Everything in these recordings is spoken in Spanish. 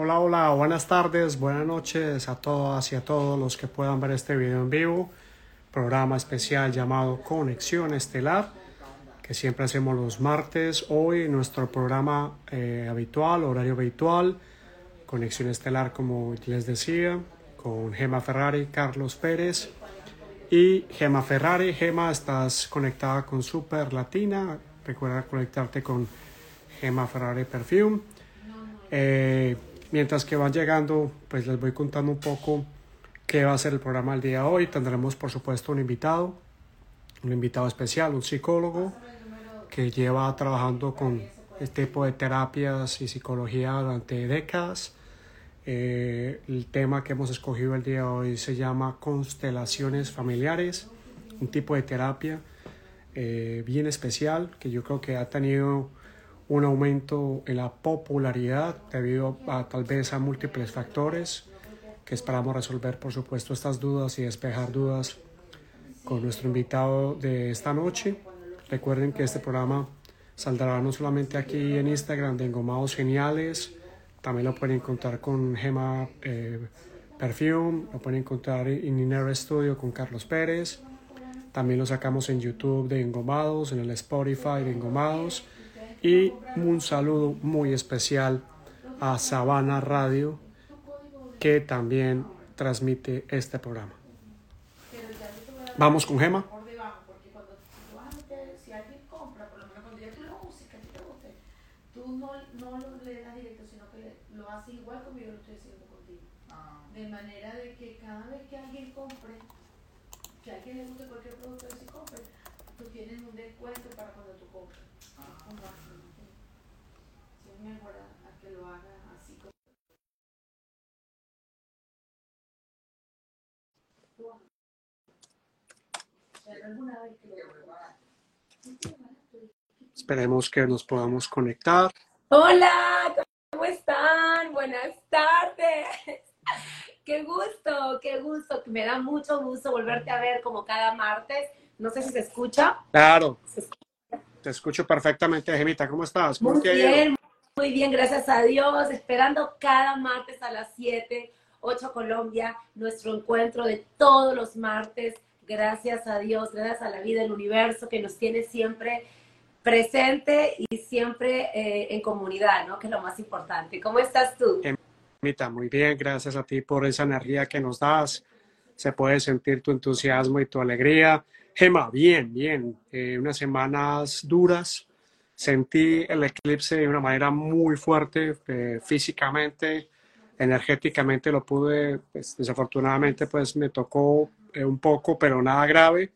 Hola, hola, buenas tardes, buenas noches a todas y a todos los que puedan ver este video en vivo. Programa especial llamado Conexión Estelar, que siempre hacemos los martes. Hoy nuestro programa eh, habitual, horario habitual, Conexión Estelar, como les decía, con Gema Ferrari, Carlos Pérez y Gema Ferrari. Gema, estás conectada con Super Latina. Recuerda conectarte con Gema Ferrari Perfume. Eh, mientras que van llegando, pues les voy contando un poco qué va a ser el programa el día de hoy. Tendremos, por supuesto, un invitado, un invitado especial, un psicólogo que lleva trabajando con este tipo de terapias y psicología durante décadas. Eh, el tema que hemos escogido el día de hoy se llama constelaciones familiares, un tipo de terapia eh, bien especial que yo creo que ha tenido un aumento en la popularidad debido a tal vez a múltiples factores que esperamos resolver por supuesto estas dudas y despejar dudas con nuestro invitado de esta noche. Recuerden que este programa saldrá no solamente aquí en Instagram de Engomados Geniales, también lo pueden encontrar con Gema eh, Perfume, lo pueden encontrar en Inner Studio con Carlos Pérez, también lo sacamos en YouTube de Engomados, en el Spotify de Engomados y un saludo muy especial a Sabana Radio que también transmite este programa. Vamos con Gema. De manera de que cada vez que alguien compre, que alguien le guste producto de si compre, tú tienes un descuento para cuando tú compres. Si es mejor a, a que lo haga así como. ¿Alguna vez que lo Esperemos que nos podamos conectar. Hola, ¿cómo están? Buenas tardes. Qué gusto, qué gusto. Me da mucho gusto volverte a ver como cada martes. No sé si se escucha. Claro. ¿Se escucha? Te escucho perfectamente, Gemita. ¿Cómo estás? ¿Cómo Muy te bien, muy bien, gracias a Dios. Esperando cada martes a las 7, 8 Colombia, nuestro encuentro de todos los martes. Gracias a Dios, gracias a la vida del universo que nos tiene siempre presente y siempre eh, en comunidad, ¿no? Que es lo más importante. ¿Cómo estás tú? Gemita, muy bien. Gracias a ti por esa energía que nos das. Se puede sentir tu entusiasmo y tu alegría. Gema, bien, bien. Eh, unas semanas duras. Sentí el eclipse de una manera muy fuerte, eh, físicamente, energéticamente lo pude, pues, desafortunadamente pues me tocó eh, un poco, pero nada grave.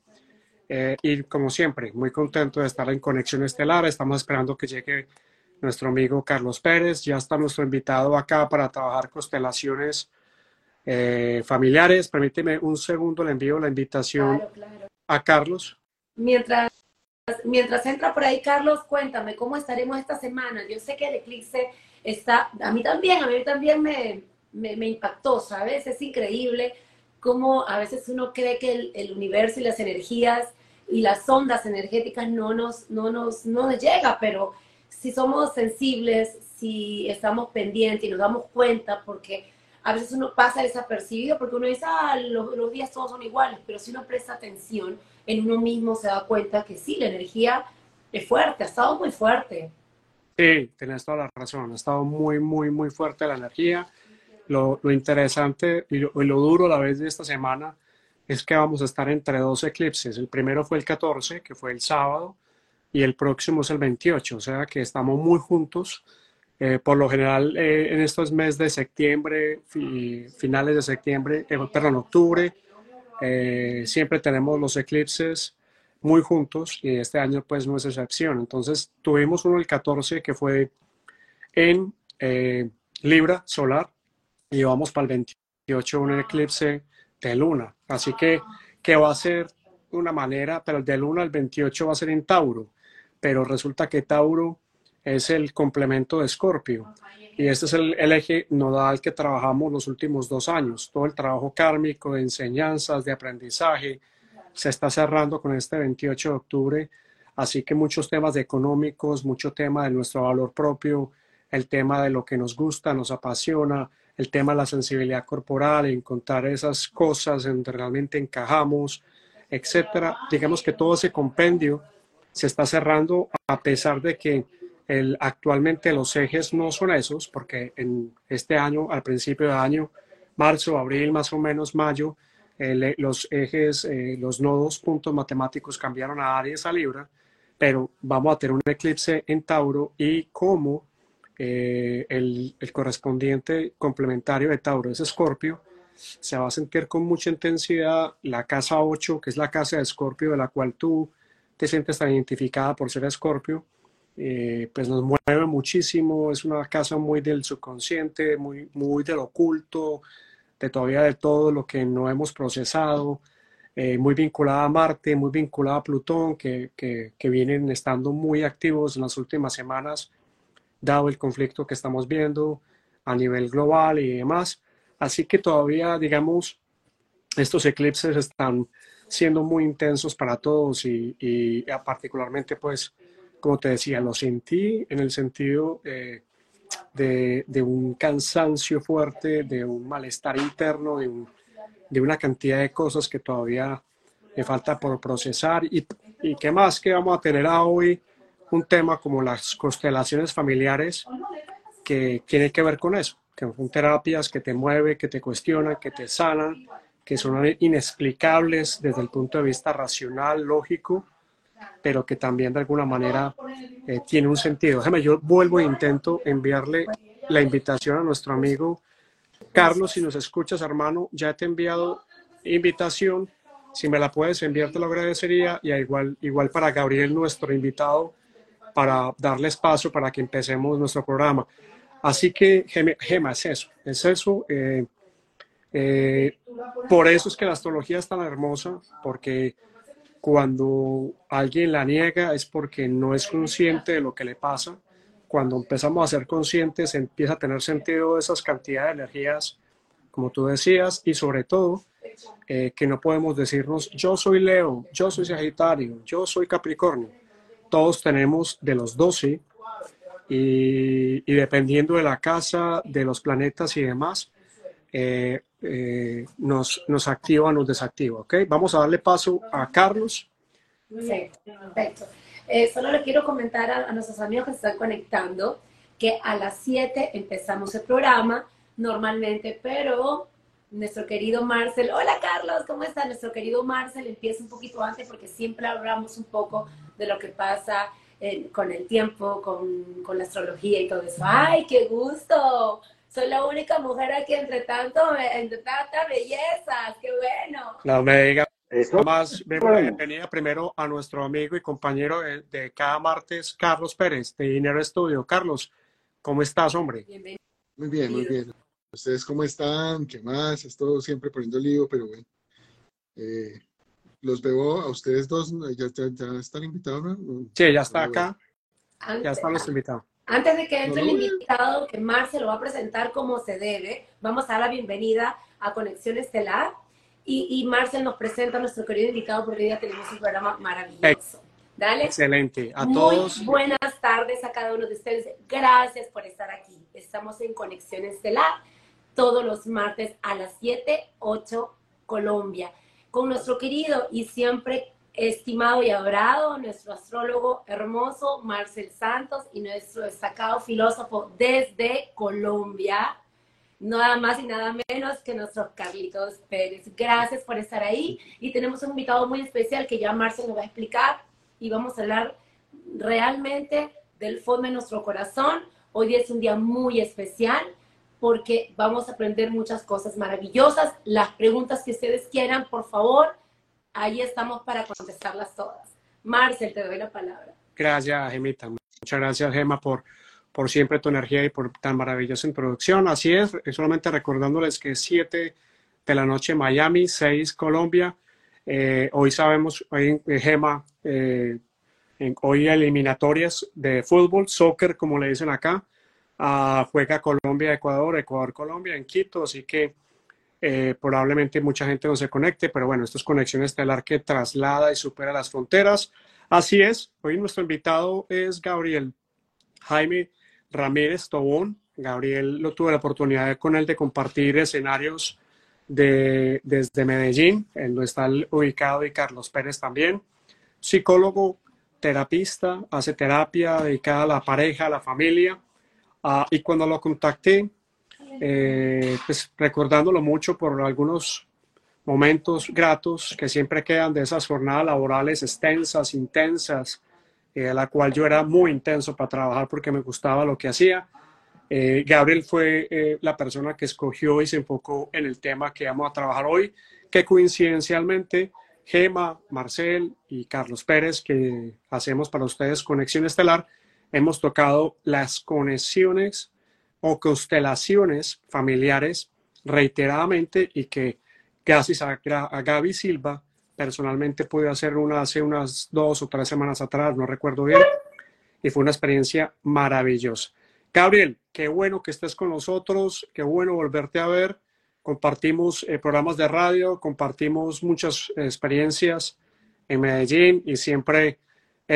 Eh, y como siempre, muy contento de estar en Conexión Estelar. Estamos esperando que llegue nuestro amigo Carlos Pérez. Ya está nuestro invitado acá para trabajar constelaciones eh, familiares. Permíteme un segundo, le envío la invitación Claro, claro. a Carlos. Mientras, mientras entra por ahí, Carlos, cuéntame, ¿cómo estaremos esta semana? Yo sé que el eclipse está, a mí también, a mí también me, me, me impactó, ¿sabes? Es increíble cómo a veces uno cree que el, el universo y las energías y las ondas energéticas no nos, no nos, no nos llega, pero si somos sensibles, si estamos pendientes y nos damos cuenta, porque a veces uno pasa desapercibido, porque uno dice, ah, los, los días todos son iguales, pero si uno presta atención en uno mismo, se da cuenta que sí, la energía es fuerte, ha estado muy fuerte. Sí, tienes toda la razón. Ha estado muy, muy, muy fuerte la energía. Lo, lo interesante y lo, y lo duro a la vez de esta semana es que vamos a estar entre dos eclipses. El primero fue el 14, que fue el sábado, y el próximo es el 28, o sea que estamos muy juntos. Eh, por lo general, eh, en estos meses de septiembre, fi- finales de septiembre, eh, perdón, octubre, eh, siempre tenemos los eclipses muy juntos y este año pues no es excepción. Entonces tuvimos uno el 14 que fue en eh, Libra solar y vamos para el 28 un eclipse de luna. Así que, que va a ser de una manera, pero el de luna al 28 va a ser en Tauro, pero resulta que Tauro es el complemento de Escorpio. Y este es el, el eje nodal que trabajamos los últimos dos años. Todo el trabajo kármico de enseñanzas, de aprendizaje, se está cerrando con este 28 de octubre. Así que muchos temas económicos, mucho tema de nuestro valor propio, el tema de lo que nos gusta, nos apasiona, el tema de la sensibilidad corporal, encontrar esas cosas en donde realmente encajamos, etcétera. Digamos que todo ese compendio se está cerrando a pesar de que el, actualmente los ejes no son esos, porque en este año, al principio de año, marzo, abril, más o menos mayo, los ejes, eh, los nodos puntos matemáticos cambiaron a Aries a Libra, pero vamos a tener un eclipse en Tauro y como eh, el, correspondiente complementario de Tauro es Escorpio, se va a sentir con mucha intensidad la casa 8, que es la casa de Escorpio, de la cual tú te sientes tan identificada por ser Escorpio, eh, pues nos mueve muchísimo, es una casa muy del subconsciente, muy, muy del oculto, de todavía de todo lo que no hemos procesado, eh, muy vinculada a Marte, muy vinculada a Plutón, que, que, vienen estando muy activos en las últimas semanas, dado el conflicto que estamos viendo a nivel global y demás. Así que todavía, digamos, estos eclipses están siendo muy intensos para todos y, y particularmente, pues, como te decía, lo sentí en el sentido eh, de, un cansancio fuerte, de un malestar interno, de, una cantidad de cosas que todavía me falta por procesar. Y, y qué más que vamos a tener hoy un tema como las constelaciones familiares que tiene que ver con eso que son terapias que te mueven, que te cuestionan, que te sanan, que son inexplicables desde el punto de vista racional, lógico, pero que también de alguna manera eh, tiene un sentido. Déjame, yo vuelvo e intento enviarle la invitación a nuestro amigo Carlos, si nos escuchas, hermano, ya te he enviado invitación. Si me la puedes enviar, te lo agradecería. Y igual, igual para Gabriel, nuestro invitado, para darle espacio para que empecemos nuestro programa. Así que Gema es eso, es eso. Eh, eh, por eso es que la astrología es tan hermosa, porque cuando alguien la niega es porque no es consciente de lo que le pasa. Cuando empezamos a ser conscientes, empieza a tener sentido esas cantidades de energías, como tú decías, y sobre todo eh, que no podemos decirnos yo soy Leo, yo soy Sagitario, yo soy Capricornio. Todos tenemos de los 12 y, dependiendo de la casa, de los planetas y demás, eh, eh, nos, nos activa o nos desactiva. ¿ok? Vamos a darle paso a Carlos. Sí, perfecto. Eh, solo le quiero comentar a, nuestros amigos que se están conectando que a las 7 empezamos el programa normalmente, pero nuestro querido Marcel, hola Carlos, ¿cómo está? Nuestro querido Marcel empieza un poquito antes porque siempre hablamos un poco de lo que pasa con el tiempo, con, con, la astrología y todo eso. ¡Ay, qué gusto! Soy la única mujer aquí entre tanto, entre tantas bellezas, qué bueno. No me diga. Más bienvenida primero a nuestro amigo y compañero de, de, cada martes, Carlos Pérez, de Dinero Estudio. Carlos, ¿cómo estás, hombre? Bienvenido. Muy bien, muy bien. ¿Ustedes cómo están? ¿Qué más? Estoy siempre poniendo lío, pero bueno. Eh, los veo a ustedes dos, ya, ya, ya están invitados, ¿no? Sí, ya está acá. Antes, ya están los invitados. Antes de que entre no, no, el invitado, que Mar se lo va a presentar como se debe, vamos a dar la bienvenida a Conexión Estelar. Y, y Marcel nos presenta a nuestro querido invitado porque hoy día tenemos un programa maravilloso. Dale. Excelente. A Muy todos. Buenas tardes a cada uno de ustedes. Gracias por estar aquí. Estamos en Conexión Estelar todos los martes a las 7, 8 Colombia con nuestro querido y siempre estimado y adorado, nuestro astrólogo hermoso Marcel Santos y nuestro destacado filósofo desde Colombia, nada más y nada menos que nuestro Carlitos Pérez. Gracias por estar ahí y tenemos un invitado muy especial que ya Marcel nos va a explicar y vamos a hablar realmente del fondo de nuestro corazón. Hoy es un día muy especial porque vamos a aprender muchas cosas maravillosas. Las preguntas que ustedes quieran, por favor, ahí estamos para contestarlas todas. Marcel, te doy la palabra. Gracias, Gemita. Muchas gracias, Gema, por, por siempre tu energía y por tan maravillosa introducción. Así es, solamente recordándoles que es 7 de la noche Miami, 6 Colombia. Eh, hoy sabemos, hoy en Gema, eh, en, hoy eliminatorias de fútbol, soccer, como le dicen acá. Uh, juega Colombia, Ecuador, Ecuador, Colombia en Quito, así que eh, probablemente mucha gente no se conecte, pero bueno, esto es conexión estelar que traslada y supera las fronteras. Así es, hoy nuestro invitado es Gabriel Jaime Ramírez Tobón. Gabriel lo tuve la oportunidad con él de compartir escenarios de, desde Medellín, él no está ubicado, y Carlos Pérez también. Psicólogo, terapista, hace terapia dedicada a la pareja, a la familia. Ah, y cuando lo contacté, eh, pues recordándolo mucho por algunos momentos gratos que siempre quedan de esas jornadas laborales extensas, intensas, eh, la cual yo era muy intenso para trabajar porque me gustaba lo que hacía. Eh, Gabriel fue eh, la persona que escogió y se enfocó en el tema que vamos a trabajar hoy, que coincidencialmente Gema, Marcel y Carlos Pérez, que hacemos para ustedes Conexión Estelar, hemos tocado las conexiones o constelaciones familiares reiteradamente y que gracias a, a Gaby Silva personalmente pude hacer una hace unas dos o tres semanas atrás, no recuerdo bien, y fue una experiencia maravillosa. Gabriel, qué bueno que estés con nosotros, qué bueno volverte a ver. Compartimos eh, programas de radio, compartimos muchas experiencias en Medellín y siempre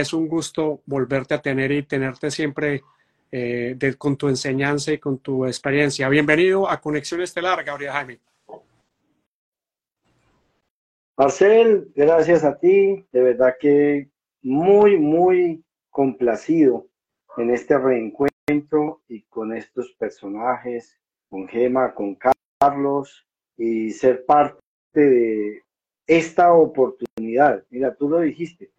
es un gusto volverte a tener y tenerte siempre eh, con tu enseñanza y con tu experiencia. Bienvenido a Conexión Estelar, Gabriel Jaime. Marcel, gracias a ti, de verdad que muy, muy complacido en este reencuentro y con estos personajes, con Gema, con Carlos, y ser parte de esta oportunidad. Mira, tú lo dijiste,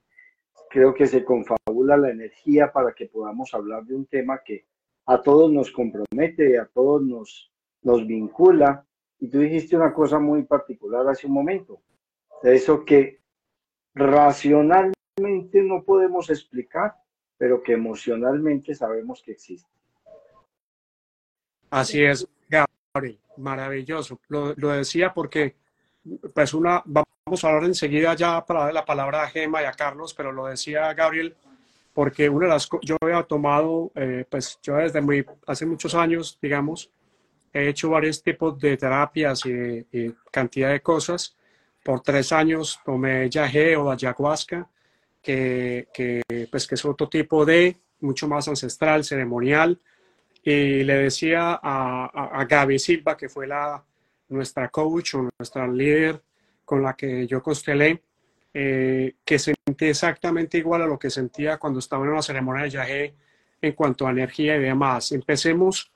creo que se confabula la energía para que podamos hablar de un tema que a todos nos compromete, a todos nos, nos vincula. Y tú dijiste una cosa muy particular hace un momento, eso que racionalmente no podemos explicar, pero que emocionalmente sabemos que existe. Así es, Gabriel, maravilloso. Lo, decía porque, pues una, vamos a hablar enseguida ya para la palabra a Gema y a Carlos, pero lo decía Gabriel porque una de las yo había tomado, eh, pues yo desde muy, hace muchos años, digamos, he hecho varios tipos de terapias y, cantidad de cosas por tres años tomé yagé o ayahuasca, que, que, pues, que es otro tipo de, mucho más ancestral, ceremonial. Y le decía a, a, Gaby Silva, que fue la, nuestra coach o nuestra líder con la que yo constelé, eh, que sentí exactamente igual a lo que sentía cuando estaba en una ceremonia de yagé en cuanto a energía y demás. Empecemos,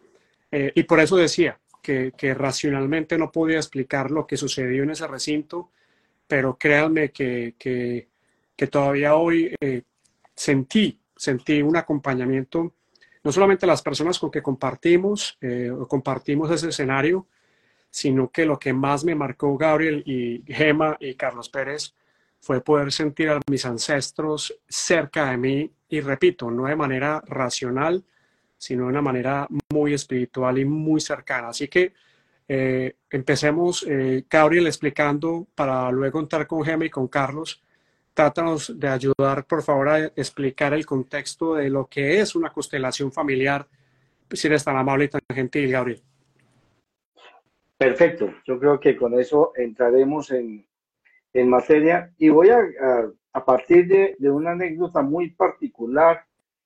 eh, y por eso decía que, que racionalmente no podía explicar lo que sucedió en ese recinto, pero créanme que, que, todavía hoy eh, sentí, sentí un acompañamiento, no solamente a las personas con que compartimos, compartimos ese escenario, sino que lo que más me marcó Gabriel y Gema y Carlos Pérez fue poder sentir a mis ancestros cerca de mí y repito, no de manera racional, sino de una manera muy espiritual y muy cercana. Así que eh, empecemos, eh, Gabriel, explicando para luego entrar con Gemma y con Carlos. Trátanos de ayudar, por favor, a explicar el contexto de lo que es una constelación familiar, si eres tan amable y tan gentil, Gabriel. Perfecto, yo creo que con eso entraremos en, en materia y voy a, a, partir de, de, una anécdota muy particular,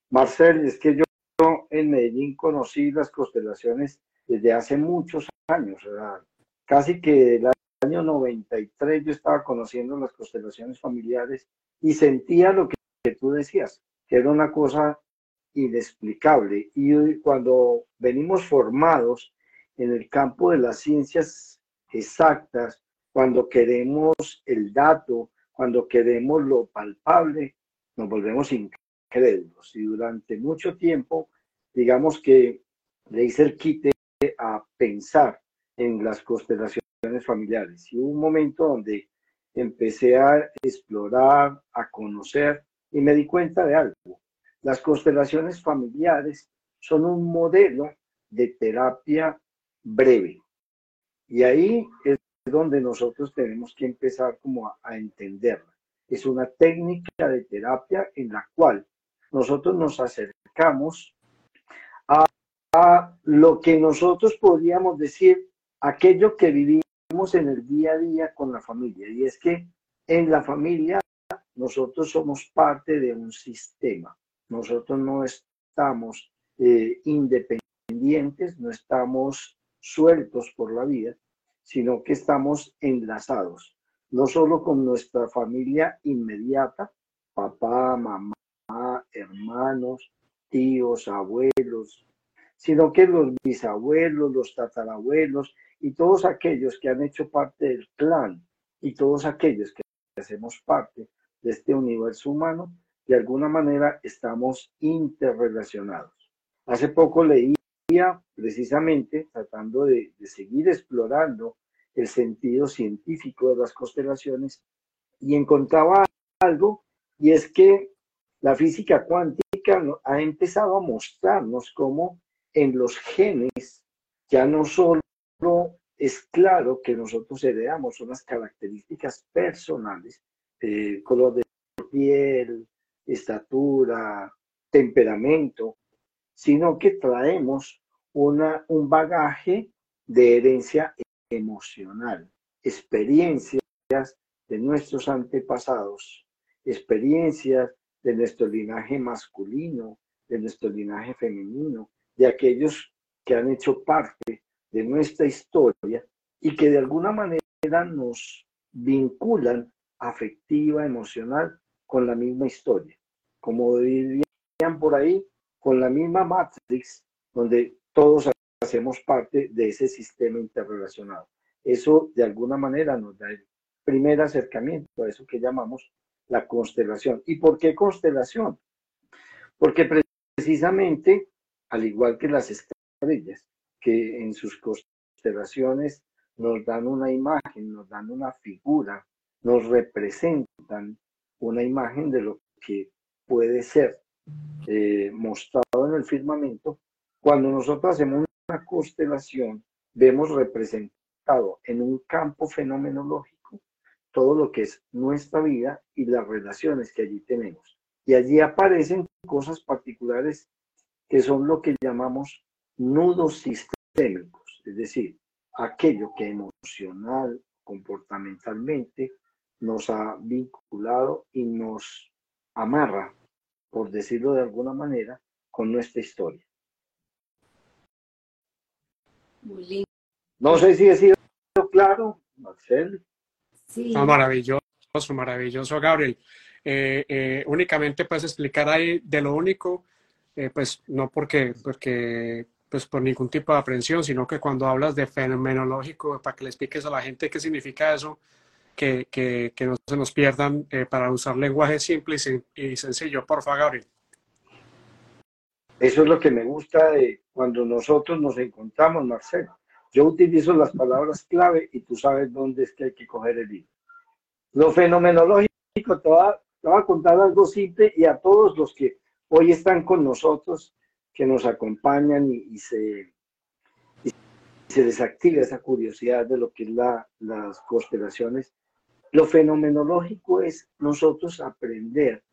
Marcel, es que yo en Medellín conocí las constelaciones desde hace muchos años, casi que el año 93 yo estaba conociendo las constelaciones familiares y sentía lo que, tú decías, que era una cosa inexplicable. Y cuando venimos formados en el campo de las ciencias exactas, cuando queremos el dato, cuando queremos lo palpable, nos volvemos incrédulos. Y durante mucho tiempo, digamos que le hice el quite a pensar en las constelaciones familiares. Y hubo un momento donde empecé a explorar, a conocer y me di cuenta de algo. Las constelaciones familiares son un modelo de terapia breve. Y ahí es donde nosotros tenemos que empezar como a, a entenderla. Es una técnica de terapia en la cual nosotros nos acercamos a lo que nosotros podríamos decir, aquello que vivimos en el día a día con la familia. Y es que en la familia nosotros somos parte de un sistema. Nosotros no estamos eh, independientes, no estamos sueltos por la vida, sino que estamos enlazados, no solo con nuestra familia inmediata, papá, mamá, hermanos, tíos, abuelos, sino que los bisabuelos, los tatarabuelos y todos aquellos que han hecho parte del clan y todos aquellos que hacemos parte de este universo humano, de alguna manera estamos interrelacionados. Hace poco leía precisamente, tratando de, seguir explorando el sentido científico de las constelaciones, y encontraba algo, y es que la física cuántica ha empezado a mostrarnos cómo en los genes ya no solo es claro que nosotros heredamos unas características personales, eh, color de piel, estatura, temperamento, sino que traemos una, un bagaje de herencia emocional, experiencias de nuestros antepasados, experiencias de nuestro linaje masculino, de nuestro linaje femenino, de aquellos que han hecho parte de nuestra historia y que de alguna manera nos vinculan afectiva, emocional, con la misma historia. Como dirían por ahí, con la misma matrix, donde todos hacemos parte de ese sistema interrelacionado. Eso de alguna manera nos da el primer acercamiento a eso que llamamos la constelación. ¿Y por qué constelación? Porque precisamente, al igual que las estrellas, que en sus constelaciones nos dan una imagen, nos dan una figura, nos representan una imagen de lo que puede ser eh, mostrado en el firmamento. Cuando nosotros hacemos una constelación, vemos representado en un campo fenomenológico todo lo que es nuestra vida y las relaciones que allí tenemos. Y allí aparecen cosas particulares que son lo que llamamos nudos sistémicos, es decir, aquello que emocional, comportamentalmente nos ha vinculado y nos amarra, por decirlo de alguna manera, con nuestra historia. Muy lindo. No sé si he sido claro, Marcel. Sí. No, maravilloso, maravilloso, Gabriel. Eh, eh, únicamente puedes explicar ahí de lo único, eh, pues no porque, porque pues por ningún tipo de aprensión, sino que cuando hablas de fenomenológico, para que le expliques a la gente qué significa eso, que, que, que no se nos pierdan eh, para usar lenguaje simple y, sen- y sencillo. Por favor, Gabriel. Eso es lo que me gusta de cuando nosotros nos encontramos, Marcel. Yo utilizo las palabras clave y tú sabes dónde es que hay que coger el hilo. Lo fenomenológico, te va, te va a contar algo simple y a todos los que hoy están con nosotros, que nos acompañan y, y se, y se les activa esa curiosidad de lo que es la, las constelaciones. Lo fenomenológico es nosotros aprender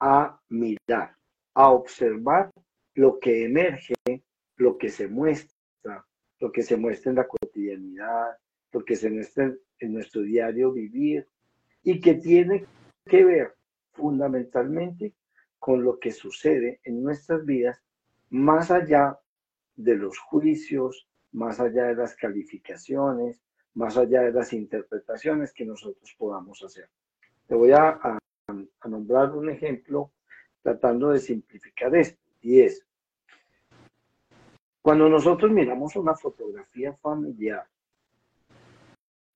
a mirar, a observar lo que emerge, lo que se muestra, lo que se muestra en la cotidianidad, lo que se muestra en, nuestro diario vivir y que tiene que ver fundamentalmente con lo que sucede en nuestras vidas más allá de los juicios, más allá de las calificaciones, más allá de las interpretaciones que nosotros podamos hacer. Te voy a, a- a nombrar un ejemplo tratando de simplificar esto, y es, cuando nosotros miramos una fotografía familiar,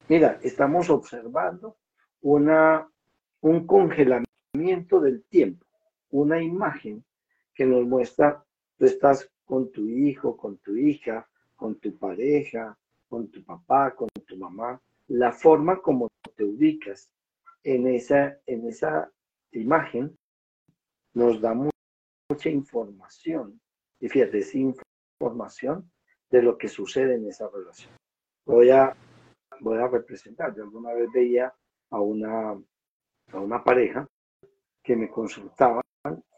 mira, estamos observando una, un congelamiento del tiempo, una imagen que nos muestra, tú estás con tu hijo, con tu hija, con tu pareja, con tu papá, con tu mamá, la forma como te ubicas en esa, en esa imagen nos da mu- mucha información. Y fíjate, es información de lo que sucede en esa relación. Voy a, voy a representar. Yo alguna vez veía a una, a una pareja que me consultaban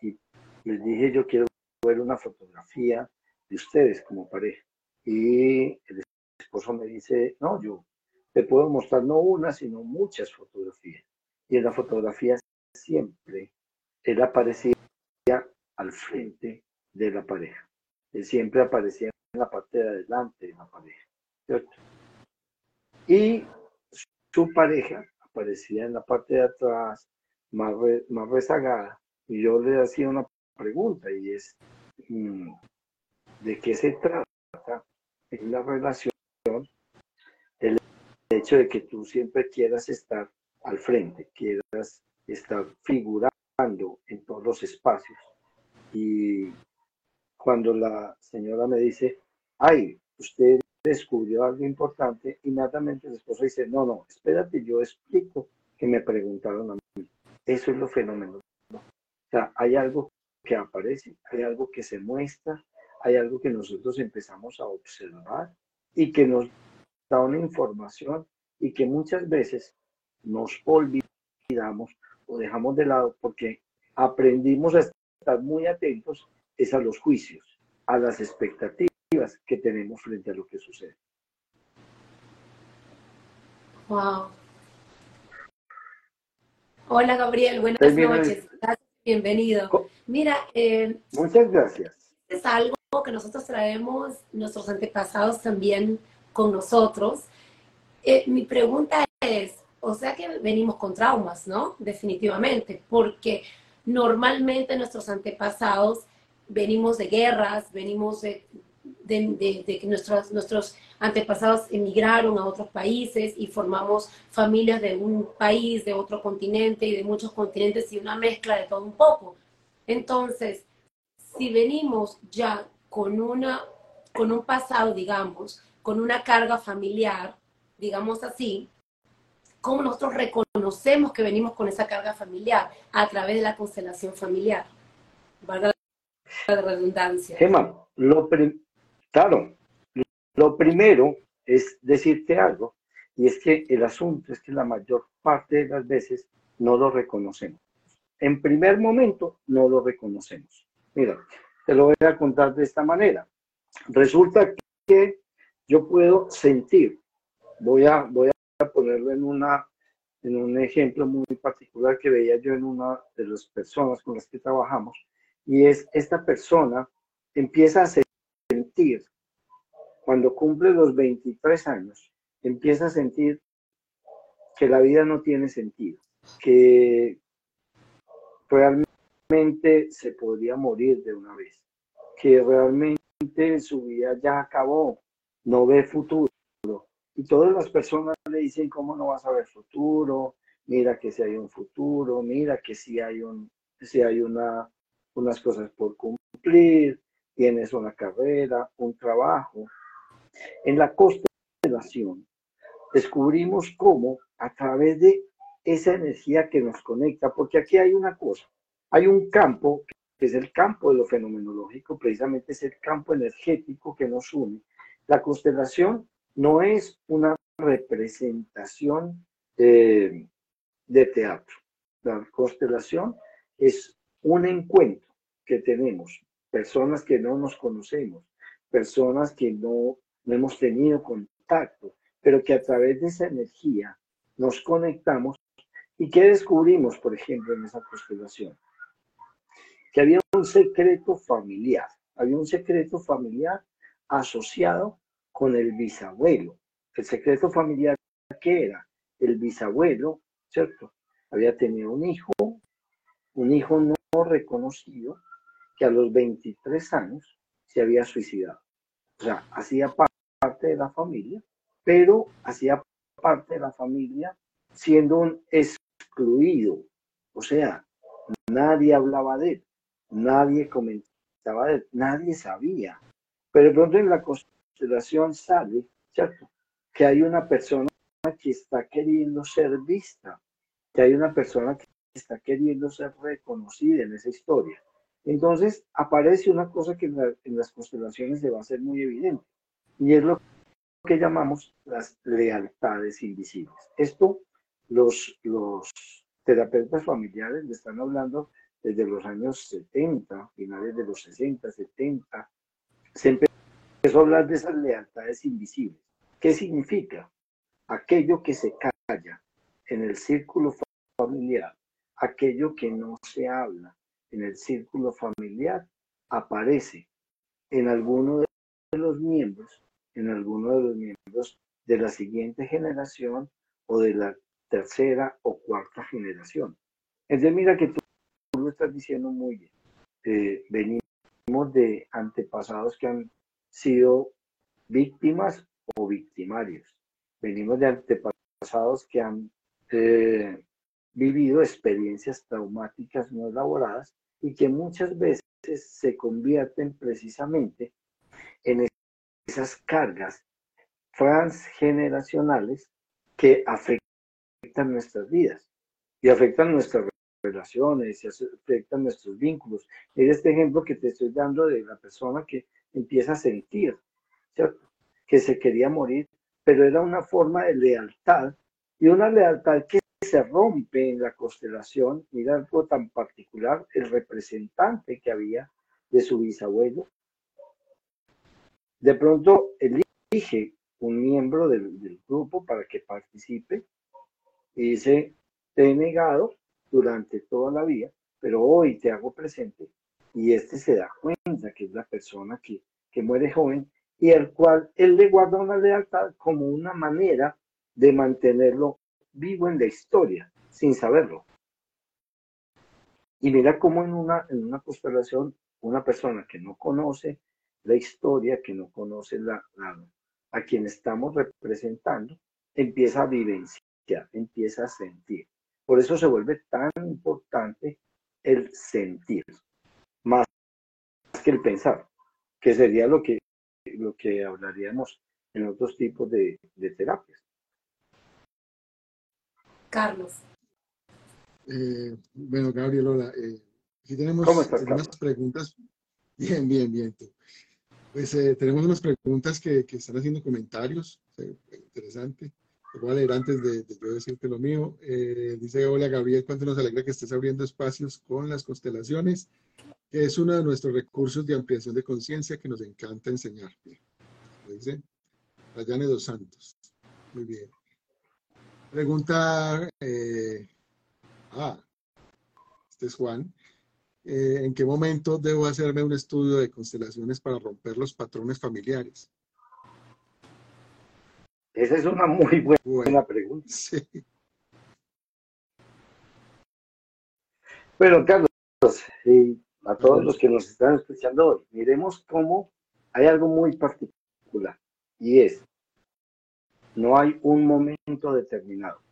y les dije, yo quiero ver una fotografía de ustedes como pareja. Y el esposo me dice, no, yo te puedo mostrar no una, sino muchas fotografías. Y en la fotografía siempre él aparecía al frente de la pareja. Él siempre aparecía en la parte de adelante de la pareja. Y su pareja aparecía en la parte de atrás, más, más rezagada, y yo le hacía una pregunta y es, mm, ¿de qué se trata en la relación el hecho de que tú siempre quieras estar al frente, quieras estar figurando en todos los espacios? Y cuando la señora me dice, ay, usted descubrió algo importante, inmediatamente el esposo dice, no, no, espérate, yo explico que me preguntaron a mí. Eso es lo fenómeno. O sea, hay algo que aparece, hay algo que se muestra, hay algo que nosotros empezamos a observar y que nos da una información y que muchas veces nos olvidamos o dejamos de lado porque aprendimos a estar muy atentos es a los juicios, a las expectativas que tenemos frente a lo que sucede. Wow. Hola Gabriel, buenas noches. Bienvenido. Mira, eh, muchas gracias. Es algo que nosotros traemos, nuestros antepasados también con nosotros. Eh, mi pregunta es, o sea que venimos con traumas, ¿no? Definitivamente, porque normalmente nuestros antepasados venimos de guerras, venimos de, de, que nuestros, nuestros antepasados emigraron a otros países y formamos familias de un país, de otro continente y de muchos continentes y una mezcla de todo un poco. Entonces, si venimos ya con, una, con un pasado, digamos, con una carga familiar, digamos así, ¿cómo nosotros reconocemos que venimos con esa carga familiar? A través de la constelación familiar. Valga la redundancia. Gemma, lo, Claro, lo primero es decirte algo, y es que el asunto es que la mayor parte de las veces no lo reconocemos. En primer momento no lo reconocemos. Mira, te lo voy a contar de esta manera. Resulta que yo puedo sentir, voy a, voy a ponerlo en, una, en un ejemplo muy particular que veía yo en una de las personas con las que trabajamos, y es esta persona empieza a sentir, cuando cumple los 23 años, empieza a sentir que la vida no tiene sentido, que realmente se podría morir de una vez, que realmente su vida ya acabó, no ve futuro. Y todas las personas le dicen, ¿cómo no vas a ver futuro? Mira que si hay un futuro, mira que si hay, un, si hay una, unas cosas por cumplir, tienes una carrera, un trabajo. En la constelación descubrimos cómo a través de esa energía que nos conecta, porque aquí hay una cosa, hay un campo que es el campo de lo fenomenológico, precisamente es el campo energético que nos une. La constelación no es una representación de teatro. La constelación es un encuentro que tenemos personas que no nos conocemos, personas que no, hemos tenido contacto, pero que a través de esa energía nos conectamos. ¿Y qué descubrimos, por ejemplo, en esa constelación? Que había un secreto familiar, había un secreto familiar asociado con el bisabuelo. El secreto familiar, ¿qué era? El bisabuelo, ¿cierto? Había tenido un hijo, un hijo no reconocido, que a los 23 años se había suicidado. O sea, hacía parte de la familia, pero hacía parte de la familia siendo un excluido. O sea, nadie hablaba de él, nadie comentaba de él, nadie sabía. Pero de pronto en la constelación sale, ¿cierto? Que hay una persona que está queriendo ser vista, que hay una persona que está queriendo ser reconocida en esa historia. Entonces aparece una cosa que en, las constelaciones se va a ser muy evidente y es lo que llamamos las lealtades invisibles. Esto los, los terapeutas familiares le están hablando desde los años 70, finales de los 60, 70. Se empezó a hablar de esas lealtades invisibles. ¿Qué significa? Aquello que se calla en el círculo familiar, aquello que no se habla, en el círculo familiar aparece en alguno de los miembros, en alguno de los miembros de la siguiente generación o de la tercera o cuarta generación. Entonces mira que tú, lo estás diciendo muy bien. Eh, venimos de antepasados que han sido víctimas o victimarios. Venimos de antepasados que han eh, vivido experiencias traumáticas no elaboradas y que muchas veces se convierten precisamente en esas cargas transgeneracionales que afectan nuestras vidas y afectan nuestras relaciones y afectan nuestros vínculos. Es este ejemplo que te estoy dando de la persona que empieza a sentir, Que se quería morir, pero era una forma de lealtad y una lealtad que se rompe en la constelación. Mira algo tan particular, el representante que había de su bisabuelo. De pronto elige un miembro del, del grupo para que participe y dice, te he negado durante toda la vida, pero hoy te hago presente y este se da cuenta que es la persona que, que muere joven y al cual él le guarda una lealtad como una manera de mantenerlo vivo en la historia, sin saberlo. Y mira cómo en una, en una constelación, una persona que no conoce la historia, que no conoce la, a quien estamos representando, empieza a vivenciar, empieza a sentir. Por eso se vuelve tan importante el sentir, más que el pensar, que sería lo que, lo que hablaríamos en otros tipos de, terapias. Carlos. Eh, bueno, Gabriel, hola. Eh, aquí tenemos unas preguntas. Bien, bien, bien. Pues eh, tenemos unas preguntas que, que, están haciendo comentarios. interesante. Voy a leer antes de, yo decirte lo mío. Eh, dice, hola Gabriel, cuánto nos alegra que estés abriendo espacios con las constelaciones, que es uno de nuestros recursos de ampliación de conciencia que nos encanta enseñar. Dice Rayane Dos Santos. Muy bien. Pregunta, eh, ah, este es Juan. Eh, ¿En qué momento debo hacerme un estudio de constelaciones para romper los patrones familiares? Esa es una muy buena, pregunta. Bueno, Carlos, y a todos los que nos están escuchando hoy, miremos cómo hay algo muy particular y es, no hay un momento determinado,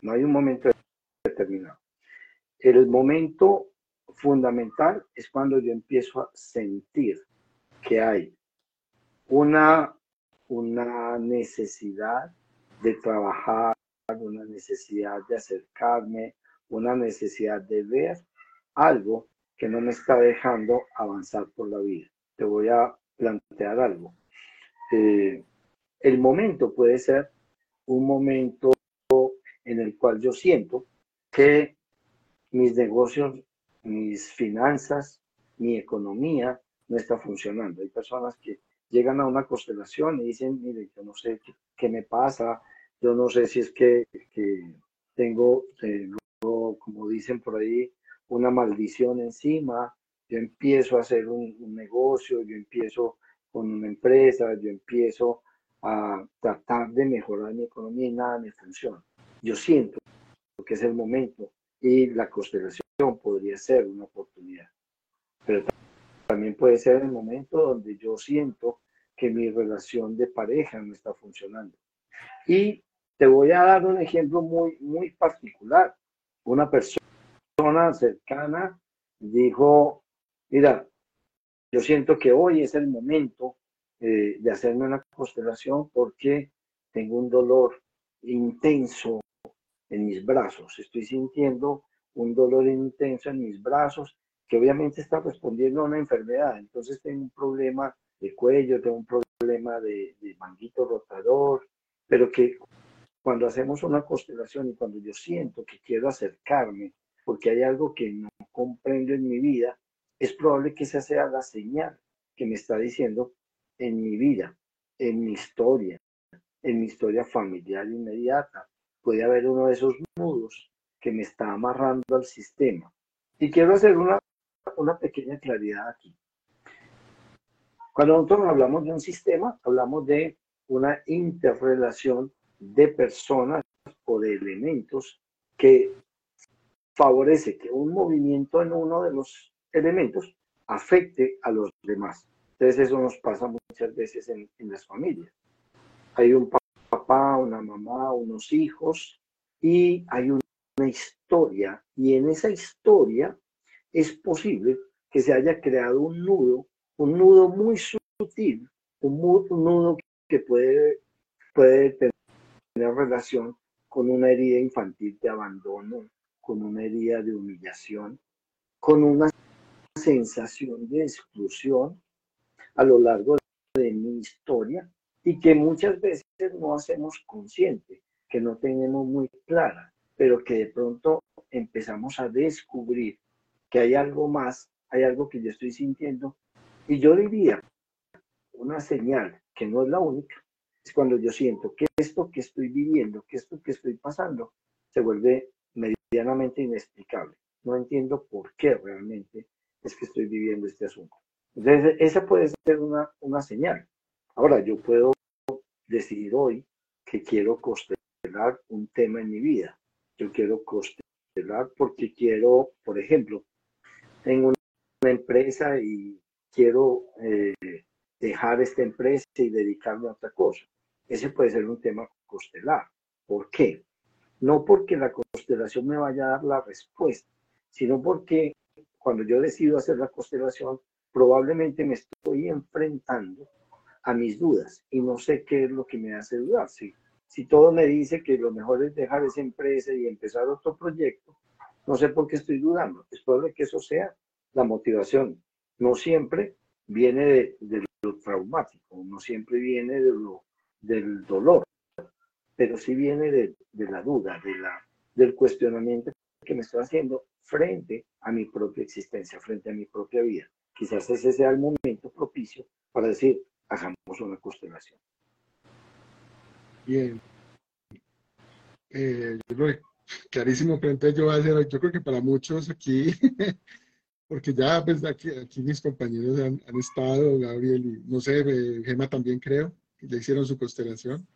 no hay un momento determinado. El momento fundamental es cuando yo empiezo a sentir que hay una una necesidad de trabajar, una necesidad de acercarme, una necesidad de ver algo que no me está dejando avanzar por la vida. Te voy a plantear algo. Eh, el momento puede ser un momento en el cual yo siento que mis negocios, mis finanzas, mi economía no está funcionando. Hay personas que llegan a una constelación y dicen, mire, yo no sé qué, me pasa, yo no sé si es que, tengo, como dicen por ahí, una maldición encima, yo empiezo a hacer un, negocio, yo empiezo con una empresa, yo empiezo a tratar de mejorar mi economía y nada me funciona. Yo siento que es el momento y la constelación podría ser una oportunidad. Pero también puede ser el momento donde yo siento que mi relación de pareja no está funcionando. Y te voy a dar un ejemplo muy, muy particular. Una persona cercana dijo, mira, yo siento que hoy es el momento eh, de hacerme una constelación porque tengo un dolor intenso en mis brazos. Estoy sintiendo un dolor intenso en mis brazos que obviamente está respondiendo a una enfermedad. Entonces tengo un problema de cuello, tengo un problema de, manguito rotador, pero que cuando hacemos una constelación y cuando yo siento que quiero acercarme porque hay algo que no comprendo en mi vida, es probable que esa sea la señal que me está diciendo en mi vida, en mi historia, en mi historia familiar inmediata. Puede haber uno de esos nudos que me está amarrando al sistema. Y quiero hacer una, una pequeña claridad aquí Cuando nosotros hablamos de un sistema, hablamos de una interrelación de personas o de elementos que favorece que un movimiento en uno de los elementos afecte a los demás. Entonces eso nos pasa muchas veces en, las familias. Hay un papá, una mamá, unos hijos y hay una historia y en esa historia es posible que se haya creado un nudo, un nudo muy sutil, un, nudo que puede, puede tener relación con una herida infantil de abandono, con una herida de humillación, con una sensación de exclusión a lo largo de mi historia y que muchas veces no hacemos consciente, que no tenemos muy clara, pero que de pronto empezamos a descubrir que hay algo más, hay algo que yo estoy sintiendo. Y yo diría, una señal que no es la única, es cuando yo siento que esto que estoy viviendo, que esto que estoy pasando, se vuelve medianamente inexplicable. No entiendo por qué realmente es que estoy viviendo este asunto. Entonces, esa puede ser una, una señal. Ahora, yo puedo decidir hoy que quiero constelar un tema en mi vida. Yo quiero constelar porque quiero, por ejemplo, tengo una empresa y quiero eh, dejar esta empresa y dedicarme a otra cosa. Ese puede ser un tema constelar. ¿Por qué? No porque la constelación me vaya a dar la respuesta, sino porque cuando yo decido hacer la constelación, probablemente me estoy enfrentando a mis dudas y no sé qué es lo que me hace dudar. Si todo me dice que lo mejor es dejar esa empresa y empezar otro proyecto, no sé por qué estoy dudando. Es probable que eso sea la motivación. No siempre viene de, lo traumático, no siempre viene de lo, del dolor, pero sí viene de, de la duda, de la, del cuestionamiento que me estoy haciendo frente a mi propia existencia, frente a mi propia vida. Quizás ese sea el momento propicio para decir, hagamos una constelación. Bien. Eh, clarísimo, entonces yo voy a hacer, yo creo que para muchos aquí, porque ya pues aquí, aquí mis compañeros han, estado, Gabriel y no sé, eh, Gema también creo, que hicieron su constelación,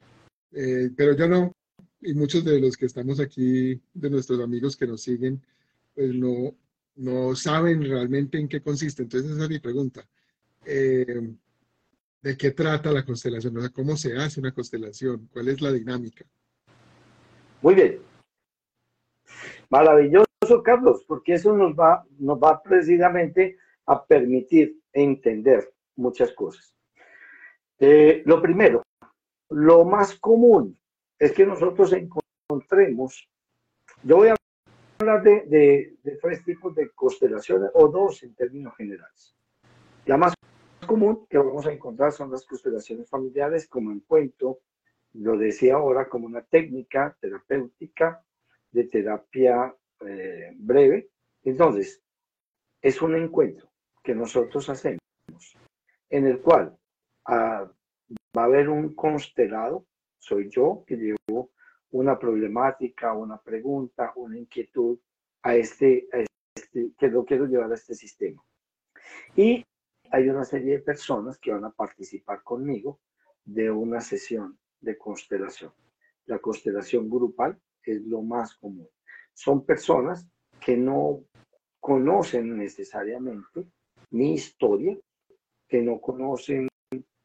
eh, pero yo no, y muchos de los que estamos aquí, de nuestros amigos que nos siguen, pues no, no saben realmente en qué consiste. Entonces esa es mi pregunta. Eh, ¿De qué trata la constelación? O sea, ¿cómo se hace una constelación? ¿Cuál es la dinámica? Muy bien. Maravilloso, Carlos, porque eso nos va, nos va precisamente a permitir entender muchas cosas. Eh, lo primero, lo más común es que nosotros encontremos, yo voy a hablar de, tres tipos de constelaciones o dos en términos generales. La más común que vamos a encontrar son las constelaciones familiares como encuentro, lo decía ahora, como una técnica terapéutica de terapia eh, breve. Entonces, es un encuentro que nosotros hacemos en el cual ah, va a haber un constelado, soy yo que llevo una problemática, una pregunta, una inquietud a este, a este, que lo quiero llevar a este sistema. Y hay una serie de personas que van a participar conmigo de una sesión de constelación. La constelación grupal es lo más común. Son personas que no conocen necesariamente mi historia, que no conocen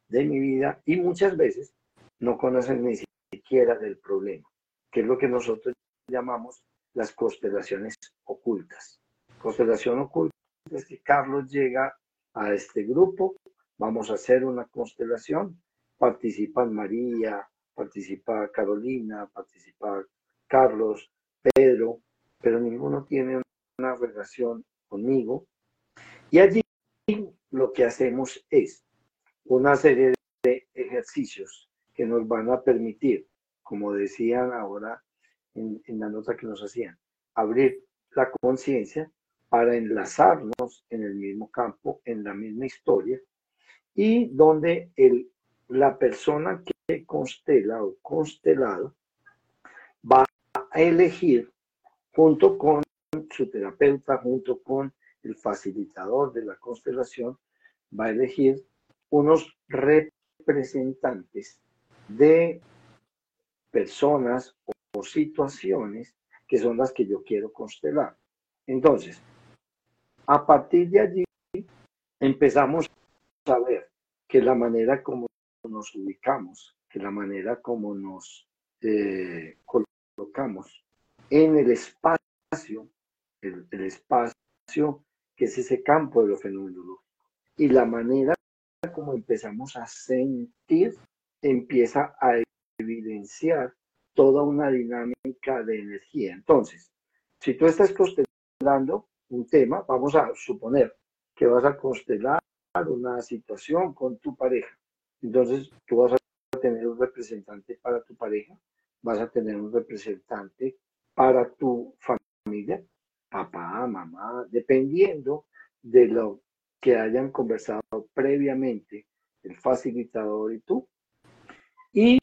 de mi vida y muchas veces no conocen ni siquiera del problema que es lo que nosotros llamamos las constelaciones ocultas. Constelación oculta es que Carlos llega a este grupo, vamos a hacer una constelación, participan María, participa Carolina, participa Carlos, Pedro, pero ninguno tiene una relación conmigo. Y allí lo que hacemos es una serie de ejercicios que nos van a permitir como decían ahora en, la nota que nos hacían, abrir la conciencia para enlazarnos en el mismo campo, en la misma historia, y donde el, la persona que constela o constelado a elegir junto con su terapeuta, junto con el facilitador de la constelación, va a elegir unos representantes de personas o situaciones que son las que yo quiero constelar. Entonces, a partir de allí empezamos a ver que la manera como nos ubicamos, que la manera como nos eh, colocamos en el espacio, el, el, espacio que es ese campo de lo fenomenológico, y la manera como empezamos a sentir empieza a evidenciar toda una dinámica de energía. Entonces, si tú estás constelando un tema, vamos a suponer que vas a constelar una situación con tu pareja. Entonces, tú vas a tener un representante para tu pareja, vas a tener un representante para tu familia, papá, mamá, dependiendo de lo que hayan conversado previamente el facilitador y tú. Y